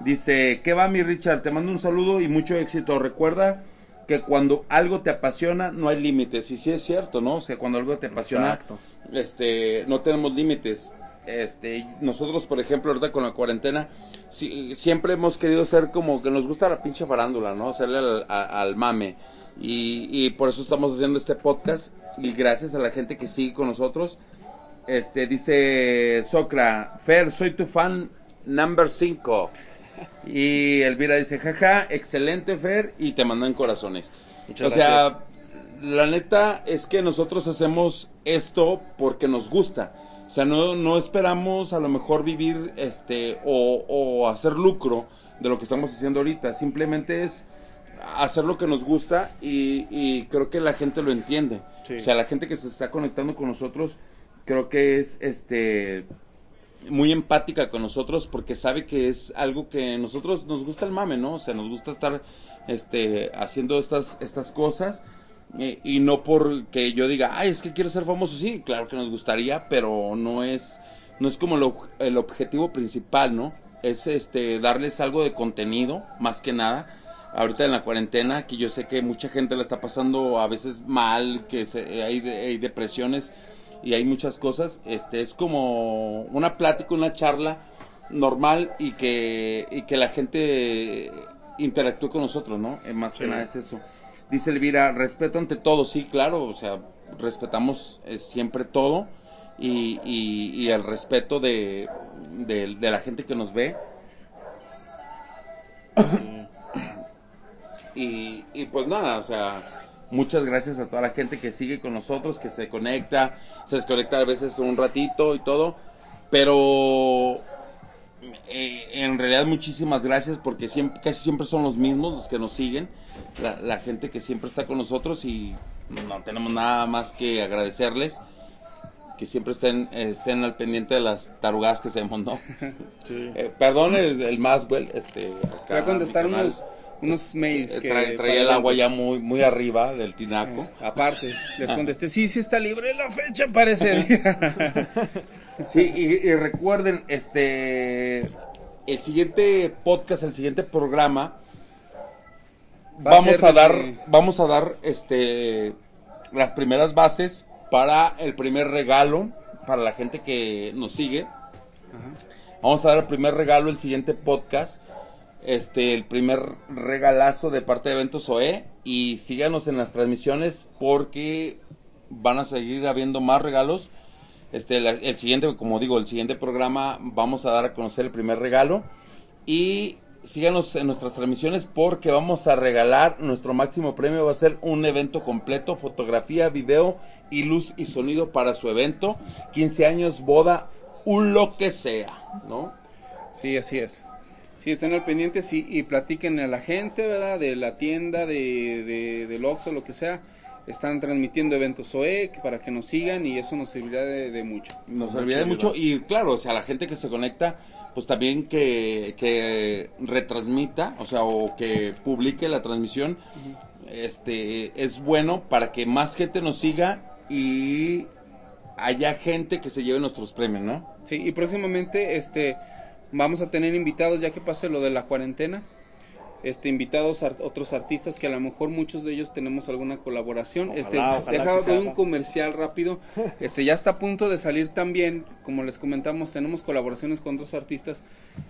A: Dice, ¿qué va mi Richard? Te mando un saludo y mucho éxito. Recuerda que cuando algo te apasiona no hay límites. Y sí es cierto, ¿no? O sea, cuando algo te apasiona,
B: Exacto.
A: este, no tenemos límites. Este, nosotros, por ejemplo, ahorita con la cuarentena, sí, siempre hemos querido ser como que nos gusta la pinche farándula, ¿no? Hacerle al mame. Y, y por eso estamos haciendo este podcast. Y gracias a la gente que sigue con nosotros. Este, dice Socra, Fer, soy tu fan number 5. Y Elvira dice, jaja, excelente Fer, y te mandan corazones.
B: Muchas
A: o sea, la neta es que nosotros hacemos esto porque nos gusta. O sea, no, no esperamos a lo mejor vivir este o, o hacer lucro de lo que estamos haciendo ahorita. Simplemente es hacer lo que nos gusta y, y creo que la gente lo entiende.
B: Sí.
A: O sea, la gente que se está conectando con nosotros creo que es este muy empática con nosotros porque sabe que es algo que nosotros nos gusta el mame, ¿no? O sea, nos gusta estar este haciendo estas estas cosas eh, y no porque yo diga, "Ay, es que quiero ser famoso." Sí, claro que nos gustaría, pero no es no es como lo- el objetivo principal, ¿no? Es este darles algo de contenido más que nada. Ahorita en la cuarentena, que yo sé que mucha gente la está pasando a veces mal, que se- hay, de- hay depresiones y hay muchas cosas. Este es como una plática, una charla normal y que, y que la gente interactúe con nosotros, ¿no? Eh, más que
B: Sí.
A: nada es eso. Dice Elvira, respeto ante todo, sí, claro, o sea, respetamos eh, siempre todo y, y- y el respeto de, de, de la gente que nos ve. Y, y pues nada, o sea, muchas gracias a toda la gente que sigue con nosotros, que se conecta, se desconecta a veces un ratito y todo, pero eh, en realidad muchísimas gracias porque siempre, casi siempre son los mismos los que nos siguen, la, la gente que siempre está con nosotros y no tenemos nada más que agradecerles que siempre estén, estén al pendiente de las tarugadas que hacemos, ¿no?
B: Sí.
A: Eh, perdón, el, el Maswell, este... acá,
C: Voy a contestar unos, unos mails
A: Eh,
C: que...
A: tra- traía el agua ya muy, muy arriba del tinaco.
C: Aparte, les contesté, sí, sí está libre la fecha día.
A: Sí, y, y recuerden, este, el siguiente podcast, el siguiente programa,
C: Va
A: vamos a dar, vamos a dar, este, las primeras bases para el primer regalo para la gente que nos sigue. Vamos a dar el primer regalo el siguiente podcast. Este, el primer regalazo de parte de Eventos OE. Y síganos en las transmisiones porque van a seguir habiendo más regalos. Este, el siguiente, como digo, el siguiente programa vamos a dar a conocer el primer regalo. Y síganos en nuestras transmisiones porque vamos a regalar nuestro máximo premio. Va a ser un evento completo, fotografía, video y luz y sonido para su evento. 15 años, boda, un lo que sea, ¿no?
C: Sí, así es. Sí, estén al pendiente sí, y platiquen a la gente, ¿verdad? De la tienda, de, de, del Oxxo, lo que sea. Están transmitiendo eventos OEC para que nos sigan y eso nos servirá de, de mucho.
A: Nos servirá de mucho y claro, o sea, la gente que se conecta, pues también que, que retransmita, o sea, o que publique la transmisión, este, es bueno para que más gente nos siga y haya gente que se lleve nuestros premios, ¿no?
C: Sí, y próximamente este vamos a tener invitados ya que pase lo de la cuarentena. Este invitados a otros artistas que a lo mejor muchos de ellos tenemos alguna colaboración.
B: Ojalá,
C: este
B: ojalá
C: deja doy un comercial rápido. Este ya está a punto de salir también, como les comentamos, tenemos colaboraciones con dos artistas.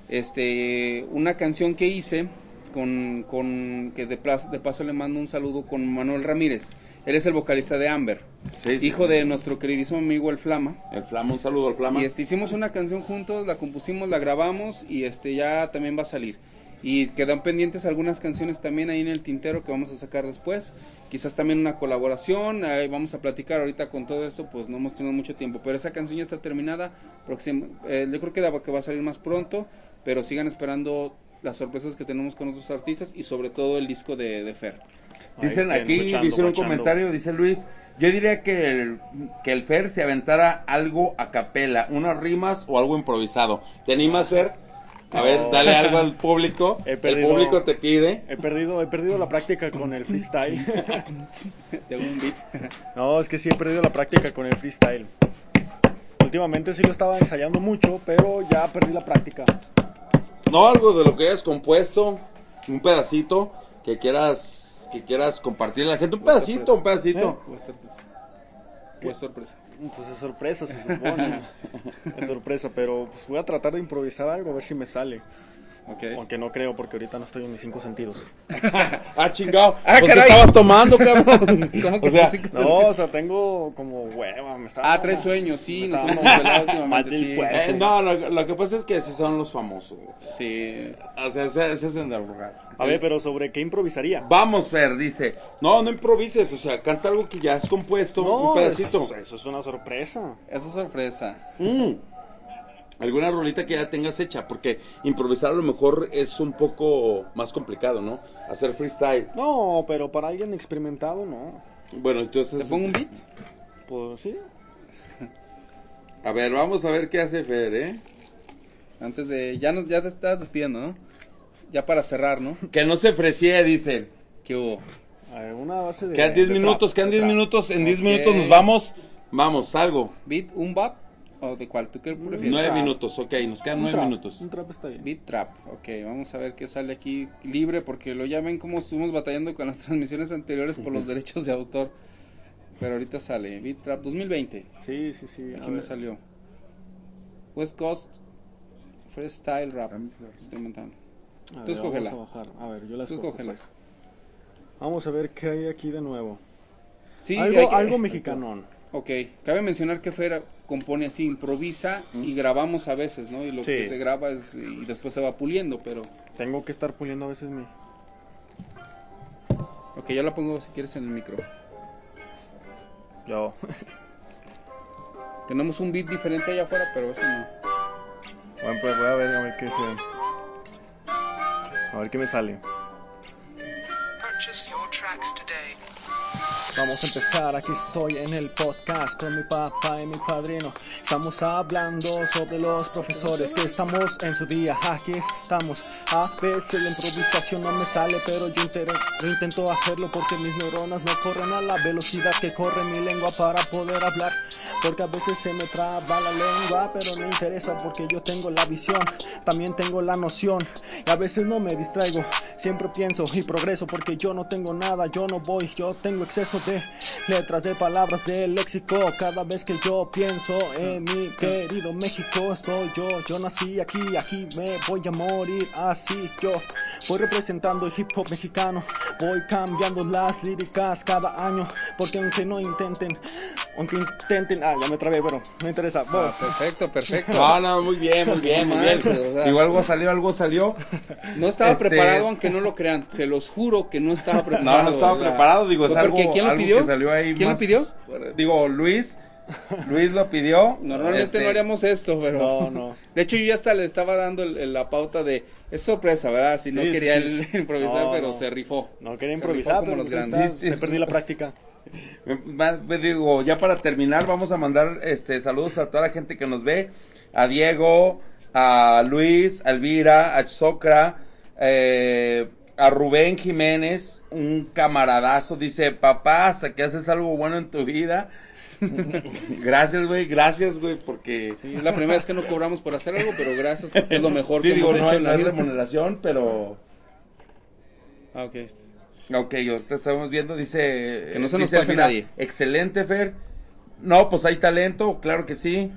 C: Este una canción que hice con, con que de, plas- de paso le mando un saludo con Manuel Ramírez. Él es el vocalista de Amber,
A: Sí, sí,
C: hijo
A: sí.
C: de nuestro queridísimo amigo El Flama.
A: El Flama, un saludo al Flama.
C: Y este, hicimos una canción juntos, la compusimos, la grabamos y este ya también va a salir. Y quedan pendientes algunas canciones también ahí en el tintero que vamos a sacar después. Quizás también una colaboración, ahí vamos a platicar ahorita con todo eso, pues no hemos tenido mucho tiempo. Pero esa canción ya está terminada, próxima- eh, yo creo que, da- que va a salir más pronto, pero sigan esperando las sorpresas que tenemos con otros artistas y sobre todo el disco de, de Fer.
A: Dicen aquí,
B: luchando,
A: dice un comentario, dice Luis, yo diría que el, que el Fer se aventara algo a capela, unas rimas o algo improvisado. ¿Te animas, Fer? A ver, dale algo al público.
B: He
A: El público te pide.
B: He perdido, he perdido la práctica con el freestyle.
C: De algún beat.
B: No, es que sí he perdido la práctica con el freestyle. Últimamente sí lo estaba ensayando mucho, pero ya perdí la práctica.
A: No, algo de lo que hayas compuesto, un pedacito que quieras que quieras compartirle a la gente. Un
C: Pues,
A: pedacito, un pedacito.
C: O es sorpresa. O es sorpresa.
B: Pues es sorpresa, se supone. es sorpresa, pero pues voy a tratar de improvisar algo, a ver si me sale.
C: Ok.
B: Aunque no creo, porque ahorita no estoy en mis cinco sentidos.
A: Ah, chingado.
C: Ah,
A: Pues, ¿qué
C: caray.
A: estabas tomando, cabrón?
C: ¿Cómo que
A: o sea,
C: te cinco
B: No, o sea, tengo como hueva, me está...
C: Ah, tres sueños, sí, nos hemos últimamente,
A: eh, no, lo, lo que pasa es que así son los famosos.
C: sí.
A: O sea, ese, ese es el lugar.
B: A ver, pero ¿sobre qué improvisaría?
A: Vamos, Fer, dice. No, no improvises, o sea, canta algo que ya has compuesto, un pedacito.
B: Eso, eso es una sorpresa.
C: Esa es sorpresa.
A: Mm. Alguna rolita que ya tengas hecha, porque improvisar a lo mejor es un poco más complicado, ¿no? Hacer freestyle.
B: No, pero para alguien experimentado, no.
A: Bueno, entonces.
C: ¿Te pongo un beat?
B: Pues sí.
A: A ver, vamos a ver qué hace Fer, ¿eh?
C: Antes de. Ya, nos, ya te estás despidiendo, ¿no? Ya para cerrar, ¿no?
A: Que no se ofrecía, dicen.
C: ¿Qué hubo?
B: A ver, una base de.
A: Quedan 10
B: de
A: minutos, quedan
B: de
A: 10
B: trap.
A: minutos. En 10
C: Ok.
A: minutos nos vamos. Vamos, algo.
C: ¿Beat, un bap? ¿O de cuál? ¿Tú qué prefieres?
A: 9
B: trap.
A: minutos, ok, nos quedan
B: Un
A: 9
B: trap,
A: minutos.
B: Un trap está bien.
C: Beat Trap, ok, vamos a ver qué sale aquí libre porque lo ya ven cómo estuvimos batallando con las transmisiones anteriores por los derechos de autor. Pero ahorita sale, Beat Trap 2020,
B: Sí, sí, sí.
C: aquí me
B: ver.
C: salió. West Coast Freestyle Rap,
B: ver,
C: Tú escógela.
B: Vamos a bajar. A ver, yo la
C: Tú
B: escojo,
C: escógela.
B: pues. Vamos a ver qué hay aquí de nuevo.
C: Sí,
B: algo,
C: que-
B: algo mexicanón.
C: Ok, cabe mencionar que Fer compone así, improvisa y grabamos a veces, ¿no? Y lo
B: Sí.
C: que se graba es, y después se va puliendo, pero...
B: Tengo que estar puliendo a veces mi.
C: Ok, yo la pongo si quieres en el micro.
B: Yo.
C: Tenemos un beat diferente allá afuera, pero ese no.
B: Bueno, pues voy a ver, a ver qué se. A ver qué me sale.
D: Purchase your tracks today.
B: Vamos a empezar, aquí estoy en el podcast con mi papá y mi padrino. Estamos hablando sobre los profesores que estamos en su día. Aquí estamos. A veces la improvisación no me sale, pero yo, intento hacerlo porque mis neuronas no corren a la velocidad que corre mi lengua para poder hablar. Porque a veces se me traba la lengua, pero no interesa porque yo tengo la visión, también tengo la noción. Y a veces no me distraigo, siempre pienso y progreso porque yo no tengo nada, yo no voy, yo tengo exceso de letras, de palabras, de léxico. Cada vez que yo pienso en mi querido México, estoy yo, yo nací aquí, aquí me voy a morir así. Yo voy representando el hip hop mexicano, voy cambiando las líricas cada año, porque aunque no intenten, aunque intenten, ah, ya me trabé, bueno, no interesa.
C: Ah, perfecto, perfecto.
A: No, no, muy bien, muy bien, muy bien.
C: manches, o sea.
A: Digo, algo salió, algo salió.
C: No estaba
A: Este-
C: preparado, aunque no lo crean. Se los juro que no estaba preparado.
A: No, no estaba preparado, digo, es
C: ¿por
A: algo,
C: qué? ¿Quién lo
A: algo
C: pidió?
A: que salió ahí
C: ¿Quién
A: más-
C: lo pidió?
A: Digo, Luis, Luis lo pidió.
C: Normalmente
A: Este,
C: no haríamos esto, pero.
B: No, no.
C: De hecho, yo ya hasta le estaba dando el- el- la pauta de. Es sorpresa, ¿verdad? Si no
B: Sí,
C: quería
B: sí.
C: él improvisar,
B: No,
C: pero
B: no.
C: se rifó.
B: No quería
C: Se
B: improvisar,
C: como
B: pero
C: los
B: pues
C: grandes.
B: está, me perdí la práctica.
A: Va- digo, ya para terminar, vamos a mandar este saludos a toda la gente que nos ve, a Diego, a Luis, a Elvira, a Socra, eh, a Rubén Jiménez, un camaradazo, dice, papá, hasta que haces algo bueno en tu vida. gracias, güey, gracias, güey, porque...
C: Sí, es la primera vez que no cobramos por hacer algo, pero gracias porque es lo mejor
A: Sí,
C: que
A: digo,
C: hemos
A: no
C: hecho en la vida.
A: remuneración, pero...
C: Ah, ok.
A: Ok, ahorita estamos viendo, dice...
C: Que no se nos
A: dice
C: pase
A: Elvira,
C: nadie.
A: Excelente, Fer. No, pues hay talento, claro que sí.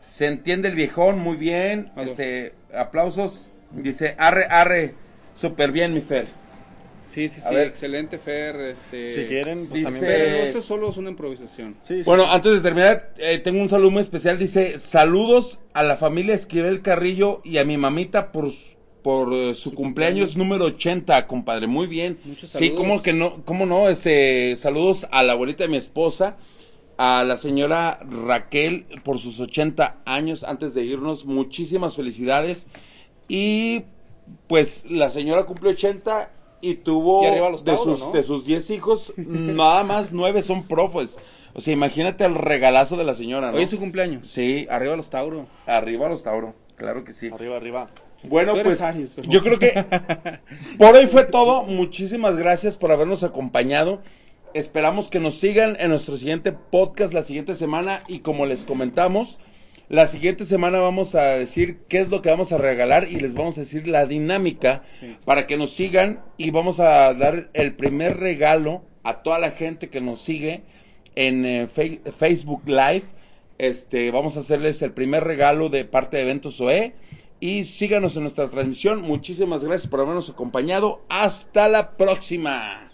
A: Se entiende el viejón, muy bien. Este, aplausos. Dice, arre, arre, súper bien, mi Fer.
C: Sí, sí,
A: A
C: sí,
A: ver.
C: excelente, Fer. Este...
B: Si quieren, pues
A: dice-
B: también.
C: Pero esto solo es una improvisación.
B: Sí, sí.
A: Bueno, antes de terminar, eh, tengo un saludo muy especial. Dice, saludos a la familia Esquivel Carrillo y a mi mamita por, por eh, su, cumpleaños, número 80, compadre. Muy bien.
C: Muchos
A: Sí,
C: saludos.
A: como que no, cómo no, este, saludos a la abuelita de mi esposa, a la señora Raquel por sus 80 años. Antes de irnos, muchísimas felicidades. Y pues la señora cumple 80 y tuvo
C: Y
A: de, sus,
C: ¿no?
A: de sus 10 hijos, nada más 9 son profes. O sea, imagínate el regalazo de la señora, ¿no?
C: Hoy es su cumpleaños.
A: Sí,
C: Arriba los Tauro.
A: arriba los Tauro, claro que sí.
B: Arriba, arriba.
A: Bueno, pues
C: Aries, pero-
A: yo creo que por hoy fue todo. Muchísimas gracias por habernos acompañado. Esperamos que nos sigan en nuestro siguiente podcast la siguiente semana y como les comentamos, la siguiente semana vamos a decir qué es lo que vamos a regalar y les vamos a decir la dinámica
C: Sí.
A: para que nos sigan y vamos a dar el primer regalo a toda la gente que nos sigue en eh, Facebook Live. Este, vamos a hacerles el primer regalo de parte de Eventos OE. Y síganos en nuestra transmisión. Muchísimas gracias por habernos acompañado. Hasta la próxima.